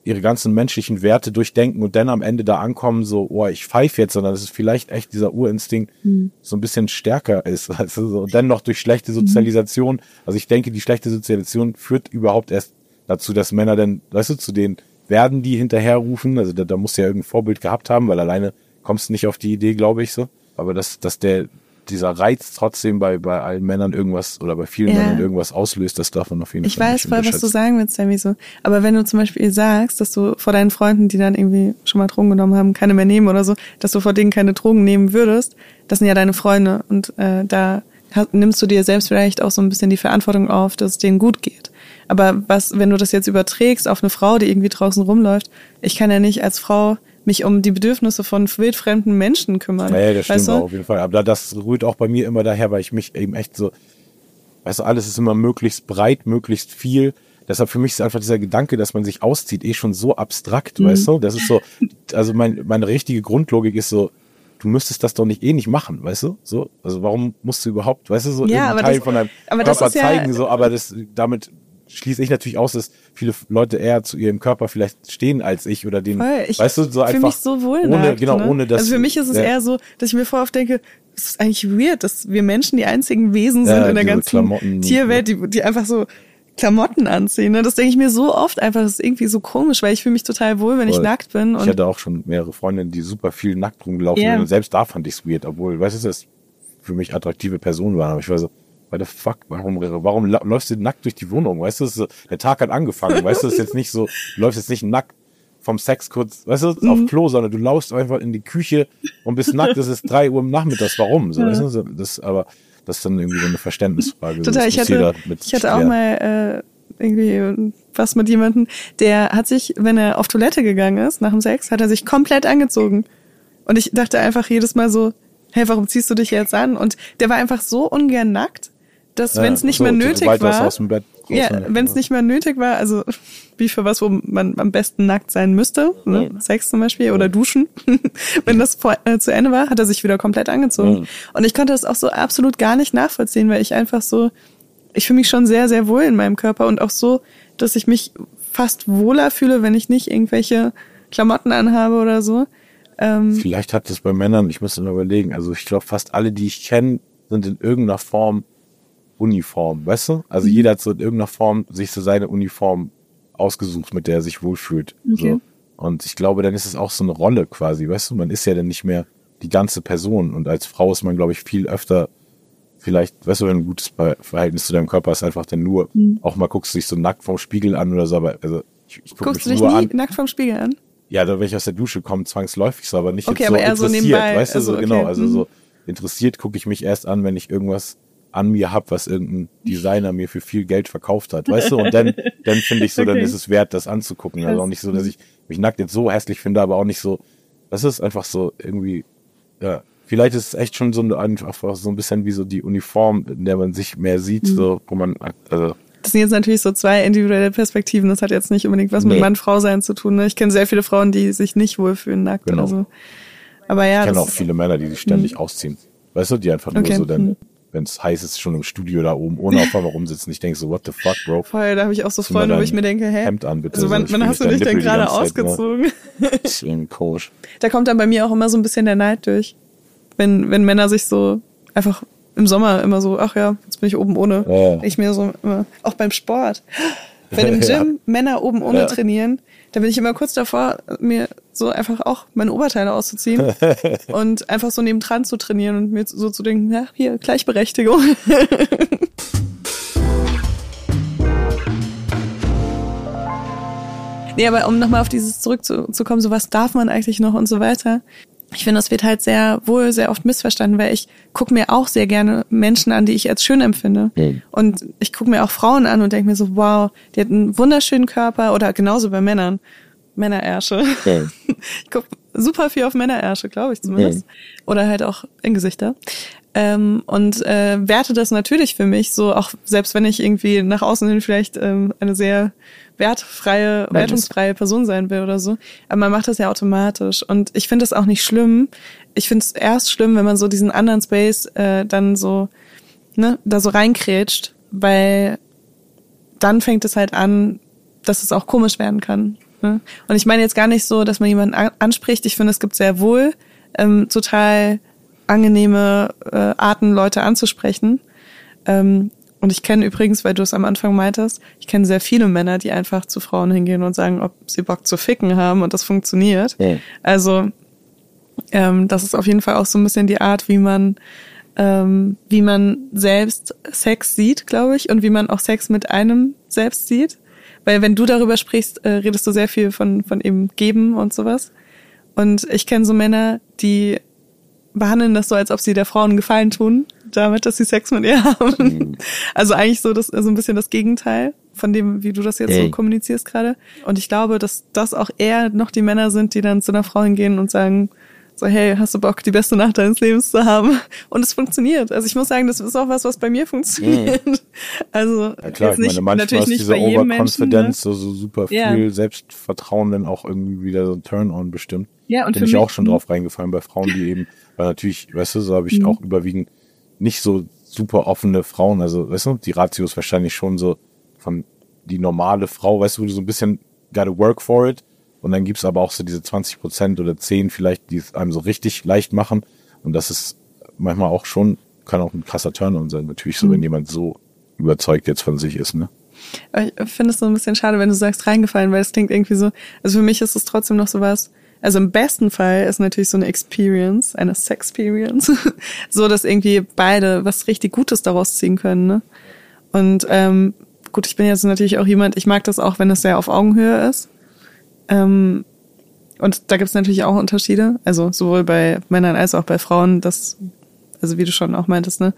ihre ganzen menschlichen Werte durchdenken und dann am Ende da ankommen, so, oh, ich pfeife jetzt, sondern dass es vielleicht echt dieser Urinstinkt so ein bisschen stärker ist. Also so, und dann noch durch schlechte Sozialisation. Also ich denke, die schlechte Sozialisation führt überhaupt erst dazu, dass Männer dann, weißt du, zu denen werden die hinterherrufen. Also da, da muss ja irgendein Vorbild gehabt haben, weil alleine kommst du nicht auf die Idee, glaube ich so. Aber dass, dass der, dieser Reiz trotzdem bei, bei allen Männern irgendwas oder bei vielen Ja. Männern irgendwas auslöst, das darf man auf jeden Ich Fall weiß nicht voll, was du sagen willst, Sammy, so. Aber wenn du zum Beispiel sagst, dass du vor deinen Freunden, die dann irgendwie schon mal Drogen genommen haben, keine mehr nehmen oder so, dass du vor denen keine Drogen nehmen würdest, das sind ja deine Freunde. Und äh, da nimmst du dir selbst vielleicht auch so ein bisschen die Verantwortung auf, dass es denen gut geht. Aber was, wenn du das jetzt überträgst auf eine Frau, die irgendwie draußen rumläuft, ich kann ja nicht als Frau mich um die Bedürfnisse von wildfremden Menschen kümmern. Ja, das stimmt auf jeden Fall. Aber das rührt auch bei mir immer daher, weil ich mich eben echt so, weißt du, alles ist immer möglichst breit, möglichst viel. deshalb für mich ist einfach dieser Gedanke, dass man sich auszieht, eh schon so abstrakt, Mhm. weißt du? Das ist so, also mein, meine richtige Grundlogik ist so, du müsstest das doch nicht eh nicht machen, weißt du? So, also warum musst du überhaupt, weißt du, so Ja, Teil das- von deinem aber das Körper ja- zeigen, so, aber das, damit schließe ich natürlich aus, dass viele Leute eher zu ihrem Körper vielleicht stehen als ich oder den, Voll. Ich weißt du, so einfach mich so wohl ohne, nackt, genau, ne? ohne dass Also für mich ist es ja, eher so, dass ich mir voll oft denke, es ist eigentlich weird, dass wir Menschen die einzigen Wesen sind Ja, in der ganzen Klamotten- Tierwelt, die, die einfach so Klamotten anziehen. Ne? Das denke ich mir so oft einfach, das ist irgendwie so komisch, weil ich fühle mich total wohl, wenn ich Voll. nackt bin. Ich hatte auch schon mehrere Freundinnen, die super viel nackt rumgelaufen Ja. sind und selbst da fand ich es weird, obwohl, weißt du, das für mich attraktive Personen waren. Aber ich war so, what the fuck, warum, warum läufst du nackt durch die Wohnung? Weißt du, so, der Tag hat angefangen, weißt du, das ist jetzt nicht so, du läufst jetzt nicht nackt vom Sex kurz, weißt du, Mhm. auf Klo, sondern du laufst einfach in die Küche und bist nackt, es ist drei Uhr am Nachmittags, warum? So, weißt du, so, das, aber, das ist dann irgendwie so eine Verständnisfrage. Total, ich hatte, ich hatte auch mal äh, irgendwie was mit jemandem, der hat sich, wenn er auf Toilette gegangen ist, nach dem Sex, hat er sich komplett angezogen. Und ich dachte einfach jedes Mal so, hey, warum ziehst du dich jetzt an? Und der war einfach so ungern nackt, dass Ja, wenn es nicht so, mehr nötig war, aus dem Bett ja, wenn es nicht mehr nötig war, also wie für was, wo man am besten nackt sein müsste, ne? Sex zum Beispiel oder Duschen, wenn das vor, äh, zu Ende war, hat er sich wieder komplett angezogen. Und ich konnte das auch so absolut gar nicht nachvollziehen, weil ich einfach so, ich fühle mich schon sehr, sehr wohl in meinem Körper und auch so, dass ich mich fast wohler fühle, wenn ich nicht irgendwelche Klamotten anhabe oder so. Ähm, Vielleicht hat es bei Männern, ich müsste nur überlegen, also ich glaube fast alle, die ich kenne, sind in irgendeiner Form Uniform, weißt du? Also Mhm. jeder hat so in irgendeiner Form sich so seine Uniform ausgesucht, mit der er sich wohlfühlt. Okay. So. Und ich glaube, dann ist es auch so eine Rolle quasi, weißt du? Man ist ja dann nicht mehr die ganze Person. Und als Frau ist man, glaube ich, viel öfter vielleicht, weißt du, wenn du ein gutes Verhältnis zu deinem Körper hast, einfach dann nur, Mhm. auch mal guckst du dich so nackt vom Spiegel an oder so, aber also ich, ich mich guckst du dich nur nie an. nackt vom Spiegel an? Ja, da wenn ich aus der Dusche komme, zwangsläufig so, aber nicht Okay, jetzt so aber so interessiert, nebenbei, weißt du, also so genau, okay, also mhm. so interessiert gucke ich mich erst an, wenn ich irgendwas an mir hab, was irgendein Designer mir für viel Geld verkauft hat, weißt du, und dann dann finde ich so, dann Okay. ist es wert, das anzugucken, also auch nicht so, dass ich mich nackt jetzt so hässlich finde, aber auch nicht so, das ist einfach so irgendwie, ja, vielleicht ist es echt schon so ein, einfach so ein bisschen wie so die Uniform, in der man sich mehr sieht, Mhm. so, wo man, also Das sind jetzt natürlich so zwei individuelle Perspektiven. Das hat jetzt nicht unbedingt was Nee. mit Mann-Frau-Sein zu tun. Ne? Ich kenne sehr viele Frauen, die sich nicht wohlfühlen nackt Genau. oder so. Aber ja, Ich kenne auch viele Männer, die sich ständig ausziehen. Weißt du, die einfach nur Okay. so dann, Mhm. Wenn es heiß ist, schon im Studio da oben ohne auf einmal rumsitzen. Ich denke so, what the fuck, Bro? voll, da habe ich auch so Freunde, wo ich mir denke, hä? Hemd an, bitte. Also wann, So, wann hast du dich denn gerade ne? ausgezogen? Ist irgendwie komisch. Da kommt dann bei mir auch immer so ein bisschen der Neid durch. Wenn, wenn Männer sich so einfach im Sommer immer so, ach ja, jetzt bin ich oben ohne. Ja. Ich mir so immer, auch beim Sport. Wenn im Gym Ja. Männer oben ohne Ja. trainieren, da bin ich immer kurz davor, mir so einfach auch meine Oberteile auszuziehen und einfach so nebendran zu trainieren und mir so zu denken, ja, hier, Gleichberechtigung. Nee, aber um nochmal auf dieses zurückzukommen, so was darf man eigentlich noch und so weiter. Ich finde, das wird halt sehr wohl sehr oft missverstanden, weil ich gucke mir auch sehr gerne Menschen an, die ich als schön empfinde. Mhm. Und ich gucke mir auch Frauen an und denke mir so, wow, die hat einen wunderschönen Körper oder genauso bei Männern. Männerärsche. Ja. Ich gucke super viel auf Männerärsche, glaube ich zumindest. Oder halt auch in Gesichter. Ähm, und äh, werte das natürlich für mich, so auch selbst wenn ich irgendwie nach außen hin vielleicht ähm, eine sehr wertfreie, wertungsfreie Person sein will oder so. Aber man macht das ja automatisch. Und ich finde das auch nicht schlimm. Ich finde es erst schlimm, wenn man so diesen anderen Space äh, dann so, ne, da so reinkrätscht, weil dann fängt es halt an, dass es auch komisch werden kann. Ne? Und ich meine jetzt gar nicht so, dass man jemanden an anspricht. Ich finde, es gibt sehr wohl ähm, total angenehme äh, Arten, Leute anzusprechen. Ähm, und ich kenne übrigens, weil du es am Anfang meintest, ich kenne sehr viele Männer, die einfach zu Frauen hingehen und sagen, ob sie Bock zu ficken haben und das funktioniert. Ja. Also ähm, das ist auf jeden Fall auch so ein bisschen die Art, wie man ähm, wie man selbst Sex sieht, glaube ich, und wie man auch Sex mit einem selbst sieht. Weil wenn du darüber sprichst, äh, redest du sehr viel von, von eben geben und sowas. Und ich kenne so Männer, die behandeln das so, als ob sie der Frau einen Gefallen tun, damit, dass sie Sex mit ihr haben. Also eigentlich so das so ein bisschen das Gegenteil von dem, wie du das jetzt so Ey. kommunizierst gerade. Und ich glaube, dass das auch eher noch die Männer sind, die dann zu einer Frau hingehen und sagen, So, hey, hast du Bock, die beste Nacht deines Lebens zu haben? Und es funktioniert. Also ich muss sagen, das ist auch was, was bei mir funktioniert. Mhm. Also ja, klar, jetzt ich meine, manchmal ist diese. Overconfidence, Ne? so, so super viel Ja. Selbstvertrauen dann auch irgendwie wieder so ein Turn-on bestimmt. Ja, und Bin ich mich, auch schon drauf reingefallen bei Frauen, die eben, weil natürlich, weißt du, so habe ich Mhm. auch überwiegend nicht so super offene Frauen. Also, weißt du, die Ratio ist wahrscheinlich schon so von die normale Frau, weißt du, wo du so ein bisschen gotta work for it. Und dann gibt's aber auch so diese 20 Prozent oder 10 vielleicht, die es einem so richtig leicht machen. Und das ist manchmal auch schon, kann auch ein krasser Turn-on sein. Natürlich so, Mhm. wenn jemand so überzeugt jetzt von sich ist, ne? Ich finde es so ein bisschen schade, wenn du sagst reingefallen, weil es klingt irgendwie so, also für mich ist es trotzdem noch sowas, also im besten Fall ist natürlich so eine Experience, eine Sexperience, so dass irgendwie beide was richtig Gutes daraus ziehen können, ne? Und ähm, gut, ich bin jetzt natürlich auch jemand, ich mag das auch, wenn es sehr auf Augenhöhe ist. Ähm, und da gibt es natürlich auch Unterschiede, also sowohl bei Männern als auch bei Frauen, das, also wie du schon auch meintest, ne?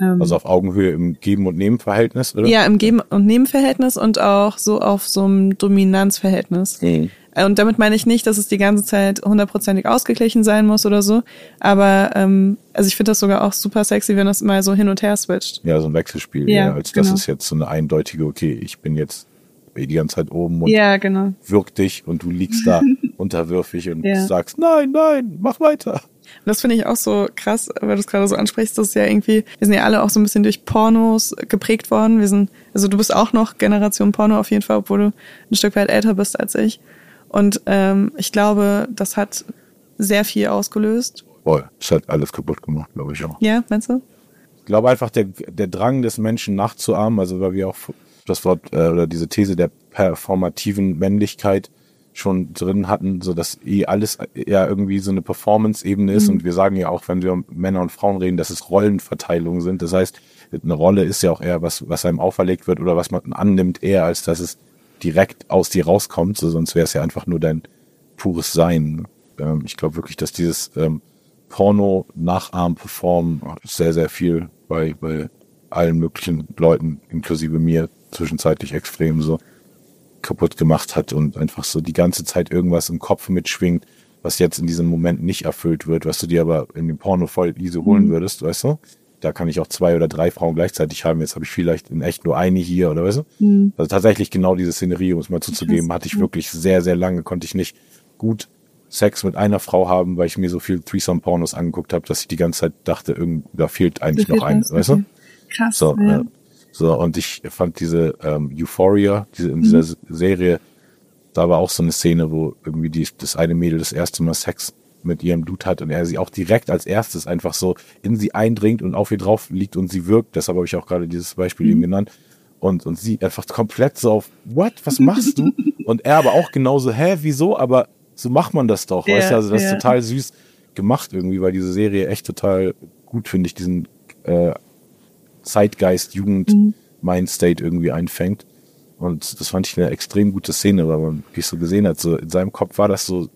Ähm, Also auf Augenhöhe im Geben- und Nehmen-Verhältnis, oder? ja, im Geben- und Nebenverhältnis und auch so auf so einem Dominanzverhältnis. Mhm. Äh, Und damit meine ich nicht, dass es die ganze Zeit hundertprozentig ausgeglichen sein muss oder so. Aber ähm, also ich finde das sogar auch super sexy, wenn das mal so hin und her switcht. Ja, so ein Wechselspiel, Ja, ja, als das genau. ist jetzt so eine eindeutige, okay, ich bin jetzt die ganze Zeit oben und Ja, genau. wirk dich und du liegst da unterwürfig und Ja. sagst, nein, nein, mach weiter. Und das finde ich auch so krass, weil du es gerade so ansprichst, das ist ja irgendwie, wir sind ja alle auch so ein bisschen durch Pornos geprägt worden. Wir sind, also du bist auch noch Generation Porno auf jeden Fall, obwohl du ein Stück weit älter bist als ich. Und ähm, ich glaube, das hat sehr viel ausgelöst. Boah, das hat alles kaputt gemacht, glaube ich auch. Ja, meinst du? Ich glaube einfach, der, der Drang des Menschen nachzuahmen, also weil wir auch das Wort äh, oder diese These der performativen Männlichkeit schon drin hatten, so dass eh alles ja irgendwie so eine Performance-Ebene ist und wir sagen ja auch, wenn wir um Männer und Frauen reden, dass es Rollenverteilungen sind. Das heißt, eine Rolle ist ja auch eher was, was einem auferlegt wird oder was man annimmt, eher als dass es direkt aus dir rauskommt, so, sonst wäre es ja einfach nur dein pures Sein. Ähm, ich glaube wirklich, dass dieses ähm, Porno nachahmen, performen sehr, sehr viel bei, bei allen möglichen Leuten, inklusive mir, zwischenzeitlich extrem so kaputt gemacht hat und einfach so die ganze Zeit irgendwas im Kopf mitschwingt, was jetzt in diesem Moment nicht erfüllt wird, was du dir aber in dem Porno voll easy holen würdest, weißt du? Da kann ich auch zwei oder drei Frauen gleichzeitig haben. Jetzt habe ich vielleicht in echt nur eine hier, oder weißt du? Also tatsächlich genau diese Szenerie, um es mal zuzugeben, hatte ich wirklich sehr, sehr lange, konnte ich nicht gut Sex mit einer Frau haben, weil ich mir so viel Threesome-Pornos angeguckt habe, dass ich die ganze Zeit dachte, irgend, da fehlt eigentlich noch ein, weißt du? Krass. So, ja. äh, so, und ich fand diese ähm, Euphoria, diese, in dieser Serie, da war auch so eine Szene, wo irgendwie die, das eine Mädel das erste Mal Sex mit ihrem Dude hat und er sie auch direkt als erstes einfach so in sie eindringt und auf ihr drauf liegt und sie wirkt. Deshalb habe ich auch gerade dieses Beispiel eben genannt. Und, und sie einfach komplett so auf, what, was machst du? und er aber auch genauso, hä, wieso? Aber so macht man das doch, Ja, weißt du? Also das ja. ist total süß gemacht irgendwie, weil diese Serie echt total gut, finde ich, diesen äh, Zeitgeist, Jugend, Mindstate irgendwie einfängt. Und das fand ich eine extrem gute Szene, weil man wirklich so gesehen hat, so in seinem Kopf war das so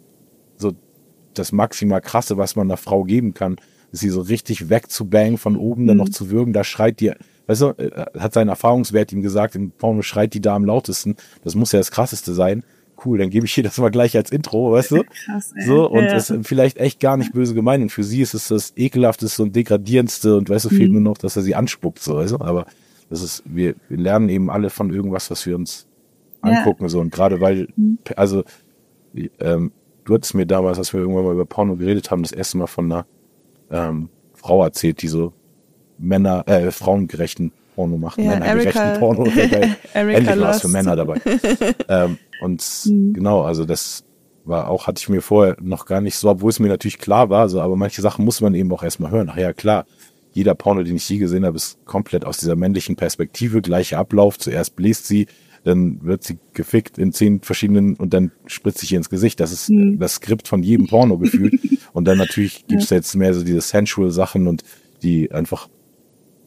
das maximal krasse, was man einer Frau geben kann, sie so richtig wegzubangen von oben, dann noch zu würgen, da schreit die, weißt du, äh, hat sein Erfahrungswert ihm gesagt, im Porno schreit die da am lautesten, das muss ja das krasseste sein. Cool, dann gebe ich hier das mal gleich als Intro, weißt du? Krass, ey. So, und Ja. ist vielleicht echt gar nicht böse gemeint. Und für sie ist es das ekelhafteste und degradierendste und weißt du, fehlt Mhm. nur noch, dass er sie anspuckt, so, weißt du? Aber das ist, wir, wir lernen eben alle von irgendwas, was wir uns Ja. Mhm. angucken, so. Und gerade weil, also, wie, ähm, du hattest mir damals, als wir irgendwann mal über Porno geredet haben, das erste Mal von einer ähm, Frau erzählt, die so Männer, äh, frauengerechten Porno macht. Ja, Männergerechten Porno. Dabei. Endlich war es für. Männer dabei. ähm, und Mhm. genau, also das war auch, hatte ich mir vorher noch gar nicht so, obwohl es mir natürlich klar war, so, aber manche Sachen muss man eben auch erstmal hören. Ach ja, klar, jeder Porno, den ich je gesehen habe, ist komplett aus dieser männlichen Perspektive, gleicher Ablauf. Zuerst bläst sie, dann wird sie gefickt in zehn verschiedenen und dann spritzt sich ihr ins Gesicht. Das ist Mhm. das Skript von jedem Porno gefühlt. Und dann natürlich gibt's da jetzt mehr so diese sensual Sachen und die einfach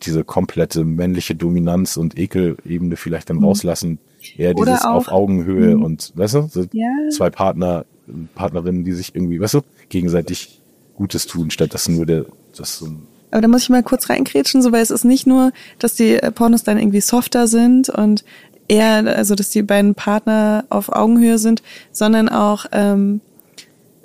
diese komplette männliche Dominanz und Ekelebene vielleicht dann rauslassen. Eher Mhm. Oder dieses auch- auf Augenhöhe und, weißt du, so Ja. zwei Partner, Partnerinnen, die sich irgendwie, weißt du, gegenseitig Gutes tun, statt dass nur der, das so ein Aber da muss ich mal kurz reinkrätschen, so weil es ist nicht nur, dass die äh, Pornos dann irgendwie softer sind und eher, also dass die beiden Partner auf Augenhöhe sind, sondern auch, ähm,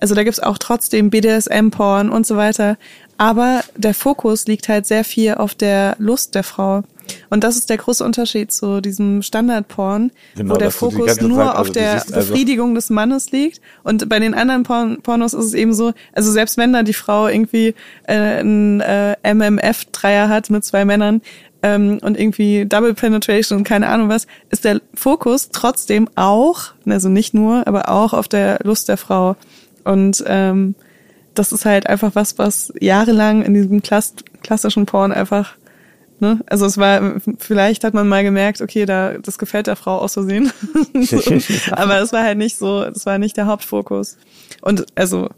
Also da gibt's auch trotzdem BDSM-Porn und so weiter. Aber der Fokus liegt halt sehr viel auf der Lust der Frau. Und das ist der große Unterschied zu diesem Standard-Porn, Genau, wo der Fokus nur Zeit- also auf der siehst also- Befriedigung des Mannes liegt. Und bei den anderen Porn Pornos ist es eben so, also selbst wenn da die Frau irgendwie äh, einen äh, MMF-Dreier hat mit zwei Männern ähm, und irgendwie Double Penetration und keine Ahnung was, ist der Fokus trotzdem auch, also nicht nur, aber auch auf der Lust der Frau. Und ähm, das ist halt einfach was, was jahrelang in diesem Klass klassischen Porn einfach, ne, also es war, vielleicht hat man mal gemerkt, okay, da, das gefällt der Frau aus Versehen. so. Aber es war halt nicht so, das war nicht der Hauptfokus. Und also,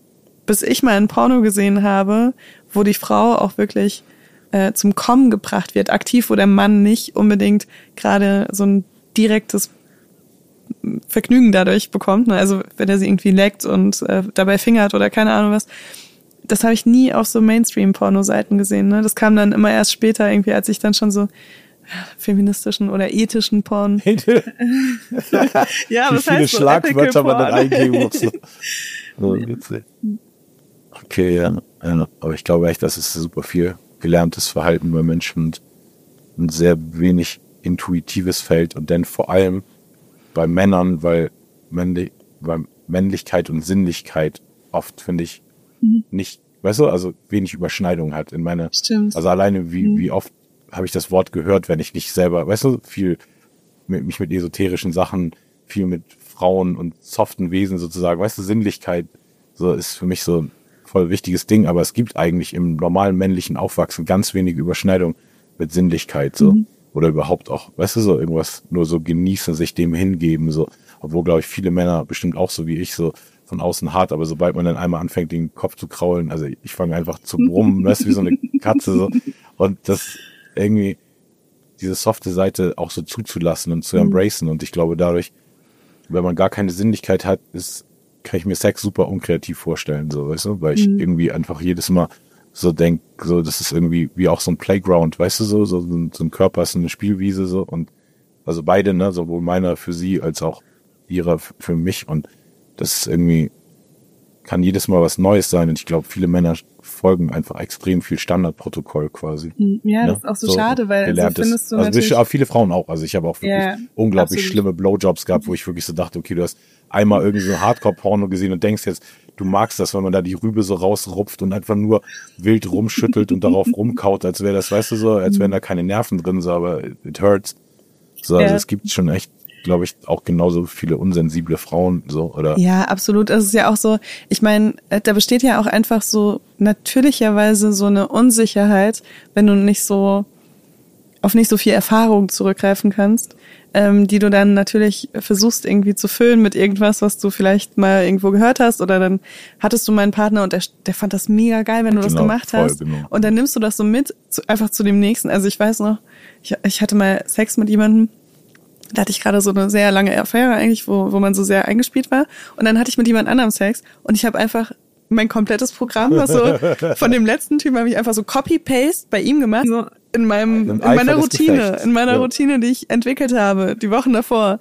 bis ich mal ein Porno gesehen habe, wo die Frau auch wirklich äh, zum Kommen gebracht wird, aktiv, wo der Mann nicht unbedingt gerade so ein direktes Vergnügen dadurch bekommt. Ne? Also wenn er sie irgendwie leckt und äh, dabei fingert oder keine Ahnung was. Das habe ich nie auf so Mainstream-Porno-Seiten gesehen. Ne? Das kam dann immer erst später, irgendwie, als ich dann schon so feministischen oder ethischen Porn. ja, Wie was viele heißt so Schlagwörter man dann eingeben muss. So, witzig. Okay, ja. ja. Aber ich glaube echt, das ist super viel gelerntes Verhalten bei Menschen und ein sehr wenig intuitives Feld. Und dann vor allem bei Männern, weil, männlich, weil Männlichkeit und Sinnlichkeit oft, finde ich, nicht, weißt du, also wenig Überschneidung hat in meine, Stimmt. also alleine wie, wie oft habe ich das Wort gehört, wenn ich nicht selber, weißt du, viel mit, mich mit esoterischen Sachen, viel mit Frauen und soften Wesen sozusagen, weißt du, Sinnlichkeit, so ist für mich so voll wichtiges Ding, aber es gibt eigentlich im normalen männlichen Aufwachsen ganz wenige Überschneidung mit Sinnlichkeit, so. Oder überhaupt auch, weißt du, so irgendwas nur so genießen, sich dem hingeben, so. Obwohl, glaube ich, viele Männer bestimmt auch so wie ich, so von außen hart, aber sobald man dann einmal anfängt, den Kopf zu kraulen, also ich fange einfach zu brummen, weißt du, wie so eine Katze, so. Und das irgendwie, diese softe Seite auch so zuzulassen und zu embracen. Und ich glaube, dadurch, wenn man gar keine Sinnlichkeit hat, ist, kann ich mir Sex super unkreativ vorstellen, so, weißt du, weil ich irgendwie einfach jedes Mal so denk, so, das ist irgendwie wie auch so ein Playground, weißt du, so, so, so ein so Körper ist eine Spielwiese, so, und, also beide, ne, sowohl meiner für sie als auch ihrer für mich, und das ist irgendwie, kann jedes Mal was Neues sein, und ich glaube, viele Männer folgen einfach extrem viel Standardprotokoll quasi. Ja, das ne? ist auch so, schade, weil so gelerntes. findest du also natürlich. viele Frauen auch. Also ich habe auch wirklich Ja, unglaublich absolut. schlimme Blowjobs gehabt, wo ich wirklich so dachte, okay, du hast einmal irgendwie so Hardcore-Porno gesehen und denkst jetzt, du magst das, wenn man da die Rübe so rausrupft und einfach nur wild rumschüttelt und darauf rumkaut, als wäre das, weißt du so, als wären da keine Nerven drin, so, aber it hurts. So, also Ja. es gibt schon echt, glaube ich, auch genauso viele unsensible Frauen, so, oder? Ja, absolut. Es ist ja auch so, ich meine, äh, da besteht ja auch einfach so natürlicherweise so eine Unsicherheit, wenn du nicht so auf nicht so viel Erfahrung zurückgreifen kannst, ähm, die du dann natürlich versuchst irgendwie zu füllen mit irgendwas, was du vielleicht mal irgendwo gehört hast oder dann hattest du meinen Partner und der, der fand das mega geil, wenn du das Genau, gemacht voll, hast. genau. Und dann nimmst du das so mit, zu, einfach zu dem nächsten. Also ich weiß noch, ich, ich hatte mal Sex mit jemandem, da hatte ich gerade so eine sehr lange Affäre eigentlich, wo, wo man so sehr eingespielt war. Und dann hatte ich mit jemand anderem Sex und ich habe einfach mein komplettes Programm, was so von dem letzten Typen habe ich einfach so Copy-Paste bei ihm gemacht, so in meinem, in meiner Routine, in meiner Ja. Routine, die ich entwickelt habe, die Wochen davor.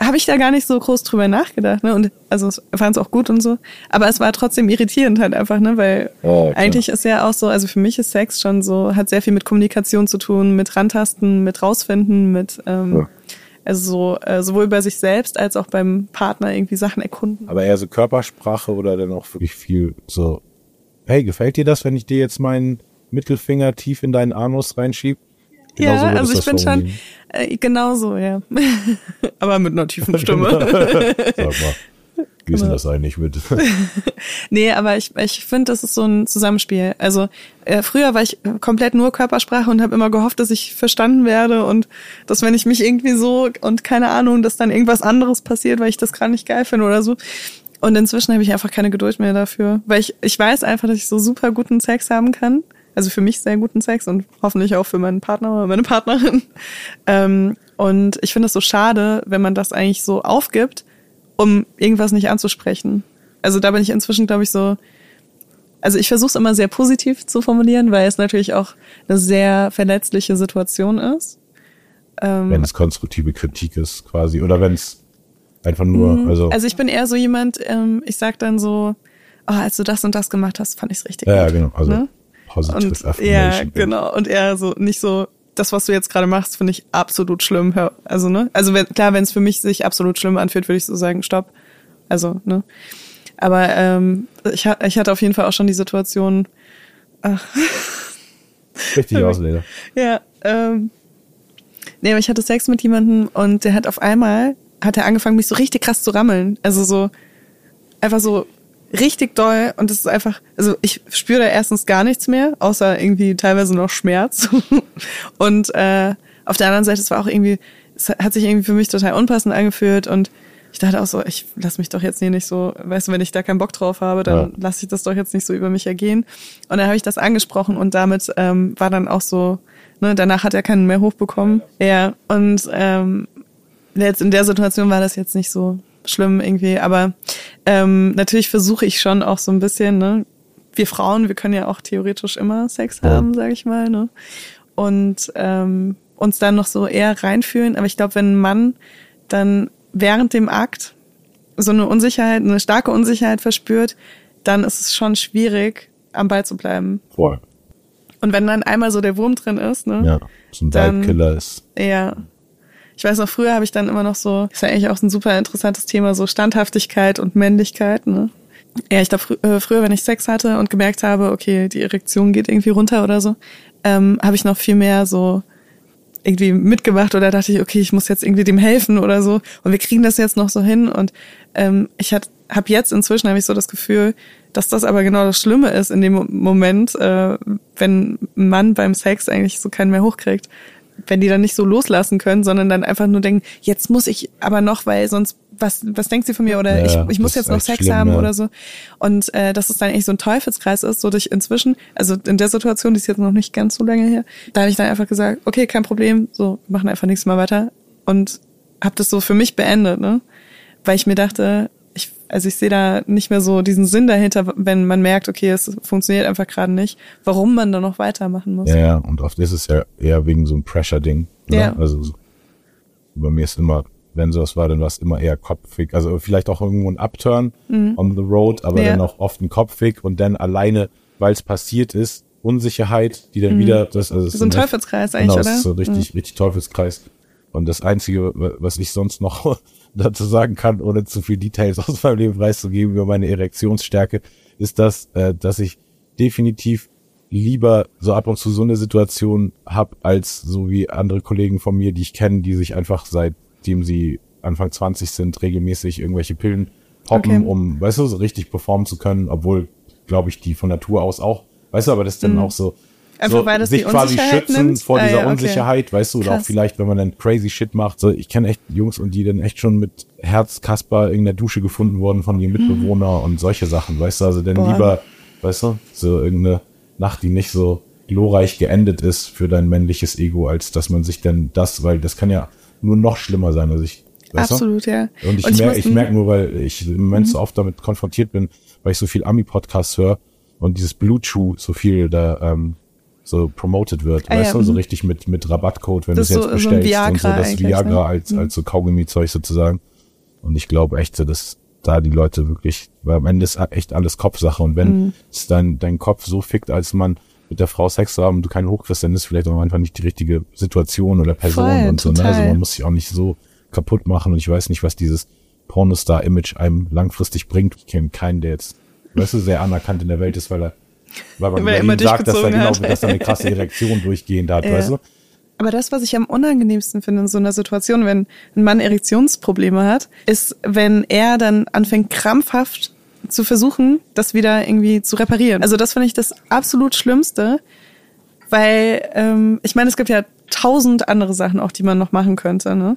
Habe ich da gar nicht so groß drüber nachgedacht, ne? Und also fand es auch gut und so. Aber es war trotzdem irritierend halt einfach, ne? Weil klar. eigentlich ist ja auch so, also für mich ist Sex schon so, hat sehr viel mit Kommunikation zu tun, mit Rantasten, mit rausfinden, mit ähm, Ja. also so, äh, sowohl bei sich selbst als auch beim Partner irgendwie Sachen erkunden. Aber eher so Körpersprache oder dann auch wirklich viel so, hey, gefällt dir das, wenn ich dir jetzt meinen Mittelfinger tief in deinen Anus reinschieb? Genau so ja, also ich bin schon äh, genau so, ja. Aber mit einer tiefen Stimme. Sag mal, ist denn das eigentlich mit? nee, aber ich, ich finde, das ist so ein Zusammenspiel. Also äh, früher war ich komplett nur Körpersprache und habe immer gehofft, dass ich verstanden werde und dass wenn ich mich irgendwie so und keine Ahnung, dass dann irgendwas anderes passiert, weil ich das gerade nicht geil finde oder so. Und inzwischen habe ich einfach keine Geduld mehr dafür, weil ich ich weiß einfach, dass ich so super guten Sex haben kann. Also für mich sehr guten Sex und hoffentlich auch für meinen Partner oder meine Partnerin. Ähm, und ich finde es so schade, wenn man das eigentlich so aufgibt, um irgendwas nicht anzusprechen. Also da bin ich inzwischen, glaube ich, so. Also ich versuche es immer sehr positiv zu formulieren, weil es natürlich auch eine sehr verletzliche Situation ist. Ähm, wenn es konstruktive Kritik ist, quasi. Oder wenn es einfach nur, also, also ich bin eher so jemand, ähm, ich sag dann so, oh, als du das und das gemacht hast, fand ich es richtig Ja, ja, gut. genau. Also Ne? Positive Und, Affirmation. ja, genau. Und eher so, nicht so, das, was du jetzt gerade machst, finde ich absolut schlimm. Also, ne? Also, wenn, klar, wenn es für mich sich absolut schlimm anfühlt, würde ich so sagen, stopp. Also, ne? Aber ähm, ich, ich hatte auf jeden Fall auch schon die Situation, Richtig aus, Leder. ja, ähm, nee, aber ich hatte Sex mit jemandem und der hat auf einmal, hat er angefangen, mich so richtig krass zu rammeln. Also so, einfach so richtig doll und es ist einfach, also ich spüre da erstens gar nichts mehr, außer irgendwie teilweise noch Schmerz. und äh, auf der anderen Seite, es war auch irgendwie, es hat sich irgendwie für mich total unpassend angefühlt und ich dachte auch so, ich lass mich doch jetzt hier nicht so, weißt du, wenn ich da keinen Bock drauf habe, dann Ja. lasse ich das doch jetzt nicht so über mich ergehen. Und dann habe ich das angesprochen und damit ähm, war dann auch so, ne, danach hat er keinen mehr hochbekommen. Ja, und ähm, jetzt in der Situation war das jetzt nicht so schlimm irgendwie, aber ähm, natürlich versuche ich schon auch so ein bisschen, ne, wir Frauen, wir können ja auch theoretisch immer Sex Ja. haben, sage ich mal, ne, und ähm, uns dann noch so eher reinfühlen. Aber ich glaube, wenn ein Mann dann während dem Akt so eine Unsicherheit, eine starke Unsicherheit verspürt, dann ist es schon schwierig, am Ball zu bleiben. Voll. Und wenn dann einmal so der Wurm drin ist, ne? Ja. So ein Dann- Vibe-Killer ist. Ja. Ich weiß noch, früher habe ich dann immer noch so, ist ja eigentlich auch ein super interessantes Thema, so Standhaftigkeit und Männlichkeit, ne? Ja, ich glaube, frü äh, früher, wenn ich Sex hatte und gemerkt habe, okay, die Erektion geht irgendwie runter oder so, ähm, habe ich noch viel mehr so irgendwie mitgemacht oder dachte ich, okay, ich muss jetzt irgendwie dem helfen oder so. Und wir kriegen das jetzt noch so hin. Und ähm, ich habe jetzt inzwischen habe ich so das Gefühl, dass das aber genau das Schlimme ist in dem Mo- Moment, äh, wenn ein Mann beim Sex eigentlich so keinen mehr hochkriegt. Wenn die dann nicht so loslassen können, sondern dann einfach nur denken, jetzt muss ich aber noch, weil sonst, was, was denkt sie von mir? Oder Ja, ich, ich muss jetzt noch echt Sex schlimm, haben ja. oder so. Und äh, dass es dann eigentlich so ein Teufelskreis ist, so dass ich inzwischen, also in der Situation, die ist jetzt noch nicht ganz so lange her, da habe ich dann einfach gesagt, okay, kein Problem, so, wir machen einfach nächstes Mal weiter. Und habe das so für mich beendet, ne? Weil ich mir dachte, also ich sehe da nicht mehr so diesen Sinn dahinter, wenn man merkt, okay, es funktioniert einfach gerade nicht, warum man dann noch weitermachen muss. Ja, und oft ist es ja eher wegen so einem Pressure-Ding. Ne? Ja. Also so- bei mir ist immer, wenn sowas war, dann war es immer eher kopfig. Also vielleicht auch irgendwo ein Upturn on the road, aber Mhm. Ja. dann auch oft ein kopfig und dann alleine, weil es passiert ist, Unsicherheit, die dann wieder, das, also Mhm. So ein Teufelskreis eigentlich, genau, oder? Mhm. so richtig, richtig Teufelskreis. Und das Einzige, wa- was ich sonst noch dazu sagen kann, ohne zu viel Details aus meinem Leben preiszugeben über meine Erektionsstärke, ist das, äh, dass ich definitiv lieber so ab und zu so eine Situation hab, als so wie andere Kollegen von mir, die ich kenne, die sich einfach seitdem sie Anfang 20 sind, regelmäßig irgendwelche Pillen poppen, Okay. um, weißt du, so richtig performen zu können, obwohl, glaube ich, die von Natur aus auch, weißt du, aber das ist dann auch so, Mhm. Einfach so weil das sich quasi schützen nimmt? vor Ah, dieser ja, okay. Unsicherheit, weißt du, oder auch Krass. vielleicht, wenn man dann crazy shit macht. So, ich kenne echt Jungs und die dann echt schon mit Herzkasper in der Dusche gefunden wurden von ihrem Mitbewohner und solche Sachen, weißt du, also dann Mhm. Boah. lieber, weißt du, so irgendeine Nacht, die nicht so glorreich geendet ist für dein männliches Ego, als dass man sich dann das, weil das kann ja nur noch schlimmer sein, also ich, Absolut, ja. du? Und ich, Und ich mer ich merke nur, weil ich im Moment so oft damit konfrontiert bin, weil ich so viel Ami-Podcasts höre und dieses Blue Chew so viel da ähm, so promoted wird, Ah, weißt ja, du, so mhm. richtig mit mit Rabattcode, wenn du es jetzt so- so bestellst und so, das Viagra ne? als als so Kaugummi-Zeug sozusagen. Und ich glaube echt, so, dass da die Leute wirklich, weil am Ende ist echt alles Kopfsache und wenn Mhm. es dein dein Kopf so fickt, als man mit der Frau Sex zu haben und du keinen hochkriegst, dann ist vielleicht auch einfach nicht die richtige Situation oder Person Voll, und so. Ne? Also total. man muss sich auch nicht so kaputt machen und ich weiß nicht, was dieses Pornostar-Image einem langfristig bringt. Ich kenne keinen, der jetzt, weißt du, sehr anerkannt in der Welt ist, weil er, weil man er immer ihn sagt, dass er durchgezogen genau, hat. dass er eine krasse Erektion durchgehend hat, Ja. weißt du? Aber das, was ich am unangenehmsten finde in so einer Situation, wenn ein Mann Erektionsprobleme hat, ist, wenn er dann anfängt krampfhaft zu versuchen, das wieder irgendwie zu reparieren. Also das finde ich das absolut Schlimmste, weil ähm, ich meine, es gibt ja tausend andere Sachen auch, die man noch machen könnte. Ne?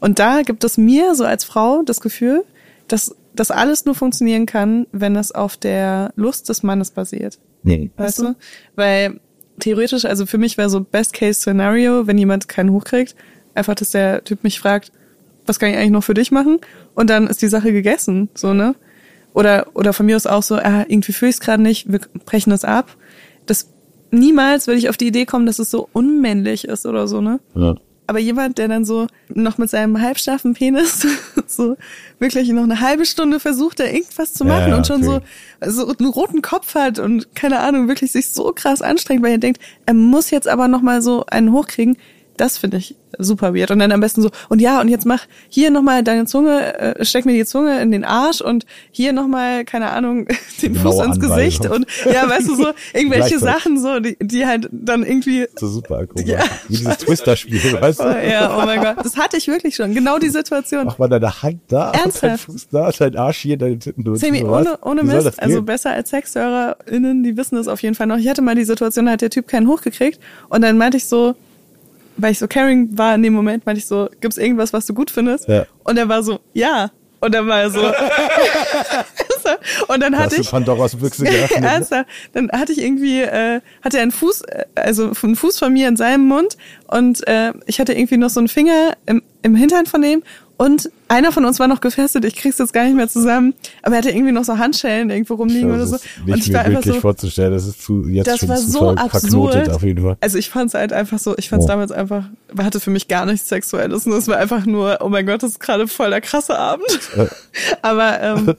Und da gibt es mir so als Frau das Gefühl, dass das alles nur funktionieren kann, wenn es auf der Lust des Mannes basiert. Nee. Weißt du? Weil theoretisch, also für mich wäre so Best-Case-Szenario, wenn jemand keinen hochkriegt, einfach, dass der Typ mich fragt, was kann ich eigentlich noch für dich machen? Und dann ist die Sache gegessen, so, ne? Oder, oder von mir aus auch so, ah, irgendwie fühle ich es gerade nicht, wir brechen das ab. Das, niemals würde ich auf die Idee kommen, dass es so unmännlich ist oder so, ne? Ja. Aber jemand, der dann so noch mit seinem halbstarfen Penis so wirklich noch eine halbe Stunde versucht, da irgendwas zu machen Ja, und schon okay. so, so einen roten Kopf hat und keine Ahnung, wirklich sich so krass anstrengt, weil er denkt, er muss jetzt aber noch mal so einen hochkriegen. Das finde ich super weird. Und dann am besten so, und ja, und jetzt mach hier nochmal deine Zunge, äh, steck mir die Zunge in den Arsch und hier nochmal, keine Ahnung, den Fuß ins Gesicht und ja, weißt du, so irgendwelche. Sachen so, die, die halt dann irgendwie So super akrobat. Ja. Wie dieses Twister-Spiel, weißt Oh, du? ja, oh mein Gott. Das hatte ich wirklich schon. Genau die Situation. Mach mal deine Hand da, dein Ernsthaft? Fuß da, dein Arsch hier, deine Titten durch. Sammy, ohne, ohne Mist, also besser als SexhörerInnen, die wissen das auf jeden Fall noch. Ich hatte mal die Situation, da hat der Typ keinen hochgekriegt und dann meinte ich so, weil ich so caring war in dem Moment, meinte ich so, gibt's irgendwas, was du gut findest? Ja. Und er war so, ja. Und dann war er so, und dann hatte ich, Pandoras Büchse geöffnet? ne? Ernsthaft. Dann hatte ich irgendwie, äh, hatte er einen Fuß, äh, also einen Fuß von mir in seinem Mund und äh, ich hatte irgendwie noch so einen Finger im, im Hintern von dem und einer von uns war noch gefesselt, ich krieg's jetzt gar nicht mehr zusammen, aber er hatte irgendwie noch so Handschellen irgendwo rumliegen oder so. ist Und nicht ich war mir einfach wirklich so, vorzustellen, das ist zu, jetzt das schon war so absurd. auf jeden Fall. Also ich fand's halt einfach so, ich fand's Oh. damals einfach, hatte für mich gar nichts Sexuelles und es war einfach nur, oh mein Gott, das ist gerade voll der krasse Abend. aber ähm,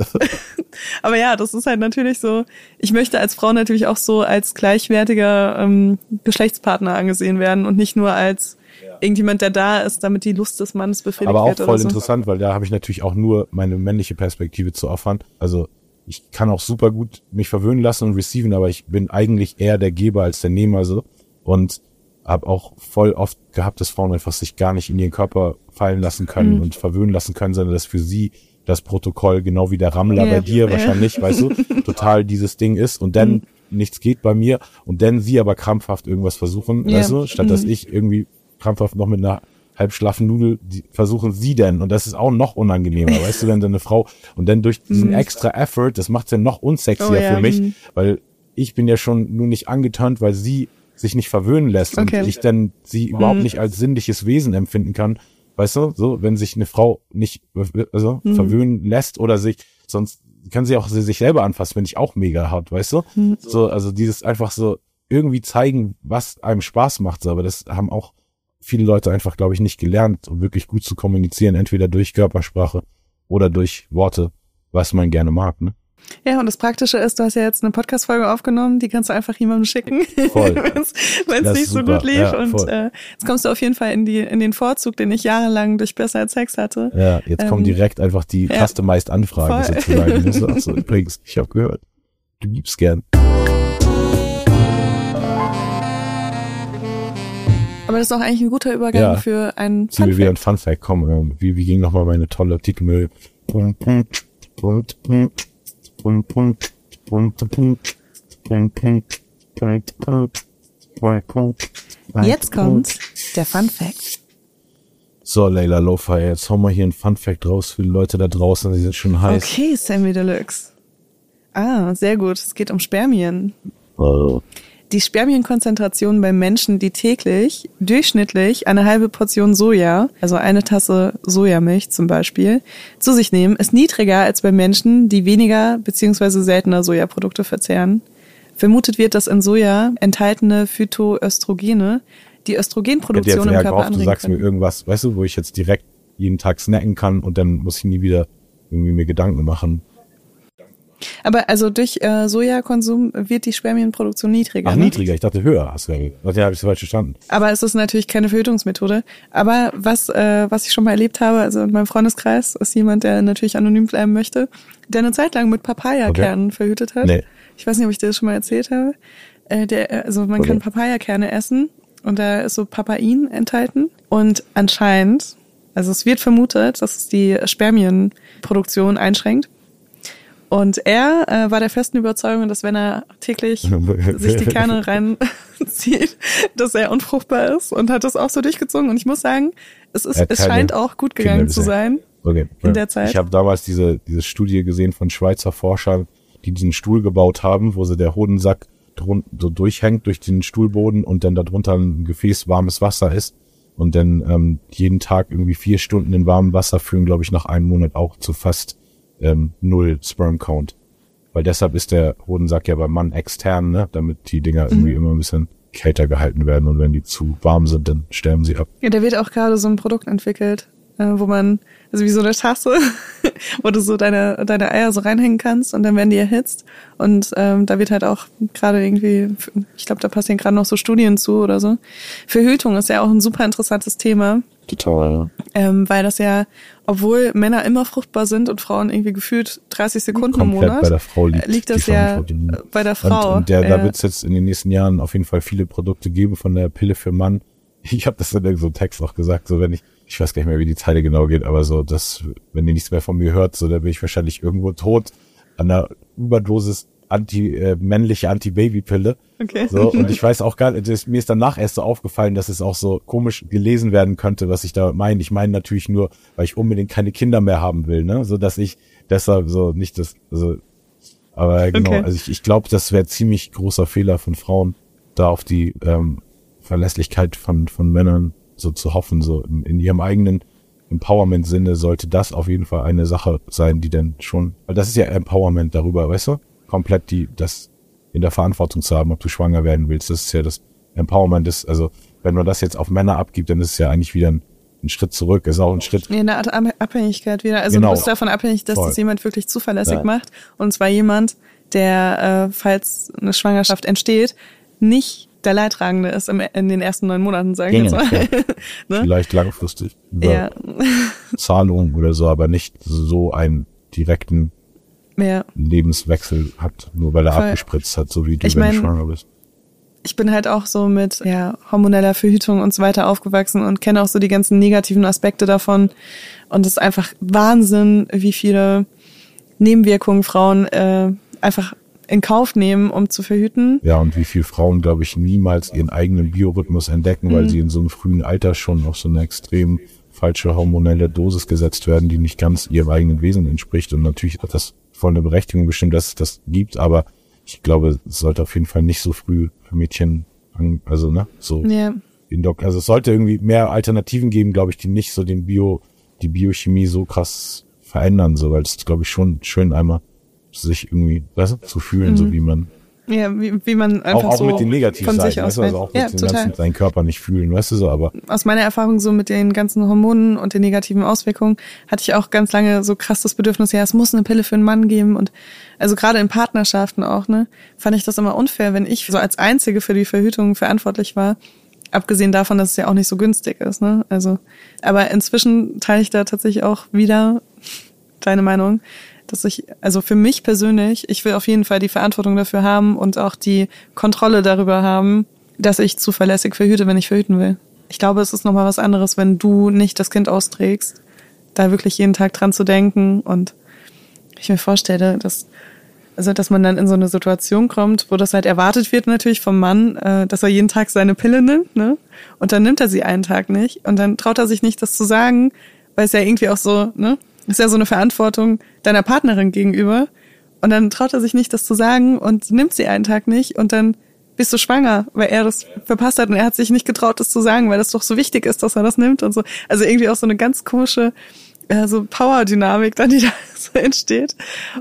aber ja, das ist halt natürlich so, ich möchte als Frau natürlich auch so als gleichwertiger ähm, Geschlechtspartner angesehen werden und nicht nur als irgendjemand, der da ist, damit die Lust des Mannes befriedigt Aber auch wird voll so. interessant, weil da habe ich natürlich auch nur meine männliche Perspektive zu opfern. Also ich kann auch super gut mich verwöhnen lassen und receiven, aber ich bin eigentlich eher der Geber als der Nehmer so und habe auch voll oft gehabt, dass Frauen einfach sich gar nicht in ihren Körper fallen lassen können Mhm. und verwöhnen lassen können, sondern dass für sie das Protokoll genau wie der Rammler Ja. bei dir Ja. wahrscheinlich, weißt du, total dieses Ding ist und dann Mhm. nichts geht bei mir und dann sie aber krampfhaft irgendwas versuchen, Ja. weißt du, statt dass ich irgendwie krampfhaft noch mit einer halb schlaffen Nudel, die versuchen sie denn. Und das ist auch noch unangenehmer, weißt du, wenn deine Frau, und dann durch diesen extra Effort, das macht's ja noch unsexier Mhm. Oh ja, für mich, mhm. weil ich bin ja schon nur nicht angeturnt, weil sie sich nicht verwöhnen lässt Okay. und ich dann sie überhaupt nicht als sinnliches Wesen empfinden kann. Weißt du, so, wenn sich eine Frau nicht also, verwöhnen lässt oder sich, sonst kann sie auch sie sich selber anfassen, finde ich auch mega hart, weißt du? So, also dieses einfach so irgendwie zeigen, was einem Spaß macht, so, aber das haben auch viele Leute einfach, glaube ich, nicht gelernt, um wirklich gut zu kommunizieren, entweder durch Körpersprache oder durch Worte, was man gerne mag, ne? Ja, und das Praktische ist, du hast ja jetzt eine Podcast-Folge aufgenommen, die kannst du einfach jemandem schicken, Voll. wenn es nicht so super. gut lief. Ja, und äh, jetzt kommst du auf jeden Fall in, die, in den Vorzug, den ich jahrelang durch Besser als Sex hatte. Ja, jetzt kommen Ähm, direkt einfach die ja. customized Anfragen Voll. sozusagen. Das ist auch so, übrigens, ich habe gehört, du gibst gern. Aber das ist auch eigentlich ein guter Übergang Ja. für einen Zieh mir wieder ein Funfact. Fun Fact, komm, ähm, wie, wie ging nochmal meine tolle Titelmüll? Jetzt kommt der Fun Fact. So, Leila Lofa, jetzt hau mal hier ein Fun Fact raus für die Leute da draußen, die sind schon heiß. Okay, Sammy Deluxe. Ah, sehr gut. Es geht um Spermien. Oh. Die Spermienkonzentration bei Menschen, die täglich durchschnittlich eine halbe Portion Soja, also eine Tasse Sojamilch zum Beispiel, zu sich nehmen, ist niedriger als bei Menschen, die weniger bzw. seltener Sojaprodukte verzehren. Vermutet wird, dass in Soja enthaltene Phytoöstrogene die Östrogenproduktion im Körper gehofft, du anregen sagst mir können. irgendwas, weißt du, wo ich jetzt direkt jeden Tag snacken kann und dann muss ich nie wieder irgendwie mir Gedanken machen. Aber also durch äh, Sojakonsum wird die Spermienproduktion niedriger. Ach, ne? niedriger, ich dachte höher, hast du ja. Ja, habe ich so falsch verstanden. Aber es ist natürlich keine Verhütungsmethode. Aber was, äh, was ich schon mal erlebt habe, also in meinem Freundeskreis ist jemand, der natürlich anonym bleiben möchte, der eine Zeit lang mit Papayakernen verhütet hat. Nee. Ich weiß nicht, ob ich dir das schon mal erzählt habe. Äh, der, äh, also man Okay. kann Papayakerne essen und da ist so Papain enthalten. Und anscheinend, also es wird vermutet, dass es die Spermienproduktion einschränkt. Und er äh, war der festen Überzeugung, dass wenn er täglich sich die Kerne reinzieht, dass er unfruchtbar ist und hat das auch so durchgezogen. Und ich muss sagen, es, ist, es scheint auch gut gegangen zu sein. Okay. In der Zeit? Ich habe damals diese, diese Studie gesehen von Schweizer Forschern, die diesen Stuhl gebaut haben, wo sie der Hodensack drun so durchhängt durch den Stuhlboden und dann darunter ein Gefäß warmes Wasser ist und dann ähm, jeden Tag irgendwie vier Stunden in warmem Wasser führen, glaube ich, nach einem Monat auch zu fast ähm, null Sperm Count. Weil deshalb ist der Hodensack ja beim Mann extern, ne, damit die Dinger Mhm. irgendwie immer ein bisschen kälter gehalten werden und wenn die zu warm sind, dann sterben sie ab. Ja, da wird auch gerade so ein Produkt entwickelt, äh, wo man, also wie so eine Tasse, wo du so deine, deine Eier so reinhängen kannst und dann werden die erhitzt. Und ähm, da wird halt auch gerade irgendwie, ich glaube, da passieren gerade noch so Studien zu oder so. Verhütung ist ja auch ein super interessantes Thema. Total, ja. Ähm, weil das ja, obwohl Männer immer fruchtbar sind und Frauen irgendwie gefühlt 30 Sekunden Komplett im Monat, bei der Frau liegt, liegt das ja bei der Frau. Und, und der, ja. da wird es jetzt in den nächsten Jahren auf jeden Fall viele Produkte geben von der Pille für Mann. Ich habe das in irgendeinem Text auch gesagt, so wenn ich, ich weiß gar nicht mehr, wie die Zeile genau geht, aber so, dass, wenn ihr nichts mehr von mir hört, so, dann bin ich wahrscheinlich irgendwo tot an einer Überdosis anti, äh, männliche Anti-Baby-Pille. Okay. So, und ich weiß auch gar nicht, das- mir ist danach erst so aufgefallen, dass es auch so komisch gelesen werden könnte, was ich da meine. Ich meine natürlich nur, weil ich unbedingt keine Kinder mehr haben will, ne, so dass ich deshalb so nicht das, also, aber genau, Okay. also ich, ich glaube, das wäre ziemlich großer Fehler von Frauen, da auf die ähm, Verlässlichkeit von, von Männern so zu hoffen, so in, in ihrem eigenen Empowerment-Sinne sollte das auf jeden Fall eine Sache sein, die dann schon, weil das ist ja Empowerment darüber, weißt du? Komplett die, das in der Verantwortung zu haben, ob du schwanger werden willst. Das ist ja das Empowerment ist, also wenn man das jetzt auf Männer abgibt, dann ist es ja eigentlich wieder ein, ein Schritt zurück, ist auch ein Schritt. Ja, eine Art Ab- Abhängigkeit wieder. Also Genau. du bist davon abhängig, dass Voll. das jemand wirklich zuverlässig Ja. macht. Und zwar jemand, der, äh, falls eine Schwangerschaft entsteht, nicht der Leidtragende ist im, in den ersten neun Monaten, sagen wir mal. ne? Vielleicht langfristig über Ja, Zahlungen oder so, aber nicht so einen direkten ja. Lebenswechsel hat, nur weil er Voll. abgespritzt hat, so wie du, Ich wenn mein- du schwanger bist. Ich bin halt auch so mit ja, hormoneller Verhütung und so weiter aufgewachsen und kenne auch so die ganzen negativen Aspekte davon. Und es ist einfach Wahnsinn, wie viele Nebenwirkungen Frauen äh, einfach in Kauf nehmen, um zu verhüten. Ja, und wie viele Frauen, glaube ich, niemals ihren eigenen Biorhythmus entdecken, Mhm. weil sie in so einem frühen Alter schon auf so eine extrem falsche hormonelle Dosis gesetzt werden, die nicht ganz ihrem eigenen Wesen entspricht. Und natürlich hat das voll eine Berechtigung bestimmt, dass es das gibt, aber ich glaube, es sollte auf jeden Fall nicht so früh für Mädchen, an- also ne, so Ja. Indok. Also es sollte irgendwie mehr Alternativen geben, glaube ich, die nicht so den Bio, die Biochemie so krass verändern, so, weil es ist, glaube ich, schon schön einmal sich irgendwie, weißt du, zu fühlen, so wie man Ja, wie, wie man einfach auch, auch so mit den von Negativseiten, sich aus weißt du, also auch mit ja, total. ganzen, seinen Körper nicht fühlen, weißt du so, aber Aus meiner Erfahrung so mit den ganzen Hormonen und den negativen Auswirkungen hatte ich auch ganz lange so krass das Bedürfnis, ja, es muss eine Pille für einen Mann geben und also gerade in Partnerschaften auch, ne, fand ich das immer unfair, wenn ich so als Einzige für die Verhütung verantwortlich war. Abgesehen davon, dass es ja auch nicht so günstig ist, ne? Also, aber inzwischen teile ich da tatsächlich auch wieder deine Meinung, dass ich, also für mich persönlich, ich will auf jeden Fall die Verantwortung dafür haben und auch die Kontrolle darüber haben, dass ich zuverlässig verhüte, wenn ich verhüten will. Ich glaube, es ist nochmal was anderes, wenn du nicht das Kind austrägst, da wirklich jeden Tag dran zu denken und ich mir vorstelle, dass, also, dass man dann in so eine Situation kommt, wo das halt erwartet wird natürlich vom Mann, äh, dass er jeden Tag seine Pille nimmt, ne? Und dann nimmt er sie einen Tag nicht und dann traut er sich nicht, das zu sagen, weil es ja irgendwie auch so, ne? Ist ja so eine Verantwortung deiner Partnerin gegenüber. Und dann traut er sich nicht, das zu sagen und nimmt sie einen Tag nicht und dann bist du schwanger, weil er das verpasst hat und er hat sich nicht getraut, das zu sagen, weil das doch so wichtig ist, dass er das nimmt und so. Also irgendwie auch so eine ganz komische äh, so Power-Dynamik dann, die da so entsteht.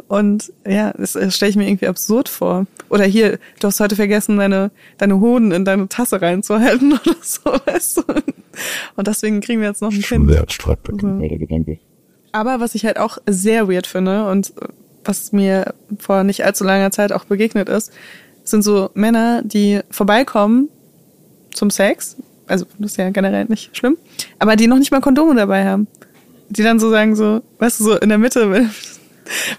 Und ja, das, das stelle ich mir irgendwie absurd vor. Oder hier, du hast heute vergessen, deine, deine Hoden in deine Tasse reinzuhalten oder so, weißt du. Und deswegen kriegen wir jetzt noch ein schon Kind. sehr streitbar, der Gedanke. Aber was ich halt auch sehr weird finde und was mir vor nicht allzu langer Zeit auch begegnet ist, sind so Männer, die vorbeikommen zum Sex. Also das ist ja generell nicht schlimm. Aber die noch nicht mal Kondome dabei haben. Die dann so sagen so, weißt du, so in der Mitte, weil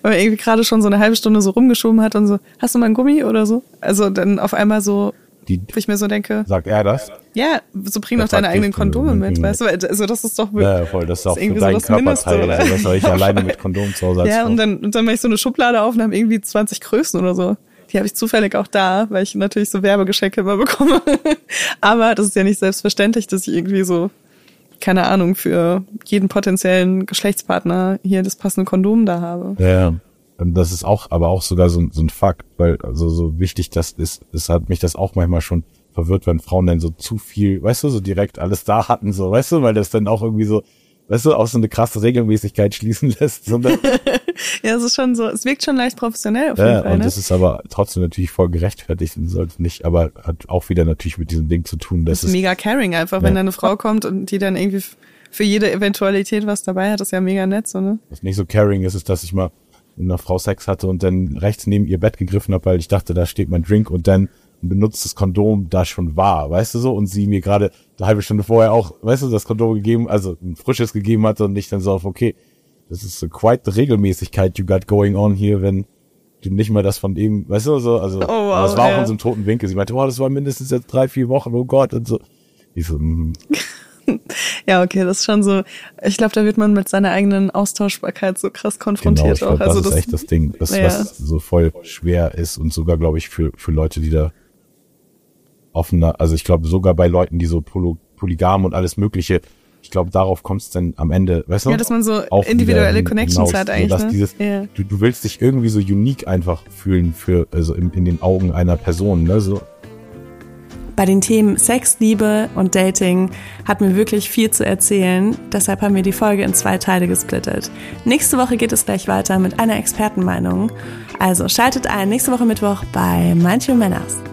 man irgendwie gerade schon so eine halbe Stunde so rumgeschoben hat und so, hast du mal einen Gummi oder so? Also dann auf einmal so, Die, wo ich mir so denke, sagt er das? ja, so bring doch deine eigenen Kondome mit, äh, weißt du? Also das ist doch Ja, voll, das ist auch für irgendwie so deinen das Mindeste, Körperteil, oder? also, was soll ich alleine mit Kondom zu Hause Ja, und dann, und dann mache ich so eine Schublade auf und habe irgendwie 20 Größen oder so. Die habe ich zufällig auch da, weil ich natürlich so Werbegeschenke immer bekomme. Aber das ist ja nicht selbstverständlich, dass ich irgendwie so, keine Ahnung, für jeden potenziellen Geschlechtspartner hier das passende Kondom da habe. Ja, das ist auch, aber auch sogar so, ein- so ein Fakt, weil also so wichtig das ist, es hat mich das auch manchmal schon verwirrt, wenn Frauen dann so zu viel, weißt du, so direkt alles da hatten, so, weißt du, weil das dann auch irgendwie so, weißt du, auch so eine krasse Regelmäßigkeit schließen lässt. Sondern, Ja, es ist schon so, es wirkt schon leicht professionell auf jeden ja, Fall, und ne? das ist aber trotzdem natürlich voll gerechtfertigt und sollte nicht, aber hat auch wieder natürlich mit diesem Ding zu tun, dass Das ist mega caring einfach, wenn Ja. da eine Frau kommt und die dann irgendwie für jede Eventualität was dabei hat, ist ja mega nett, so, ne? Was nicht so caring ist, ist, dass ich mal mit einer Frau Sex hatte und dann rechts neben ihr Bett gegriffen habe, weil ich dachte, da steht mein Drink und dann ein benutztes Kondom da schon war, weißt du so, und sie mir gerade eine halbe Stunde vorher auch, weißt du, das Kondom gegeben, also ein frisches gegeben hatte und ich dann so auf, okay, das ist so quite the Regelmäßigkeit you got going on hier, wenn du nicht mal das von ihm, weißt du, so, also, Oh, wow, das war auch ja. in so einem toten Winkel. Sie meinte, oh, das war mindestens jetzt drei, vier Wochen, oh Gott, und so. Ich so, mm, Ja, okay, das ist schon so. Ich glaube, da wird man mit seiner eigenen Austauschbarkeit so krass genau, konfrontiert glaube, auch. das Also ist echt das Ding, das, Ja. was so voll schwer ist und sogar, glaube ich, für, für Leute, die da offener, also ich glaube, sogar bei Leuten, die so poly, polygam und alles Mögliche, ich glaube, darauf kommt es dann am Ende, weißt du? Ja, dass man so individuelle Connections hinaus, hat so, eigentlich, dass ne? dieses, Ja. du, du willst dich irgendwie so unique einfach fühlen für, also in, in den Augen einer Person, ne, so. Bei den Themen Sex, Liebe und Dating hat mir wirklich viel zu erzählen. Deshalb haben wir die Folge in zwei Teile gesplittet. Nächste Woche geht es gleich weiter mit einer Expertenmeinung. Also schaltet ein nächste Woche Mittwoch bei Manche Männers.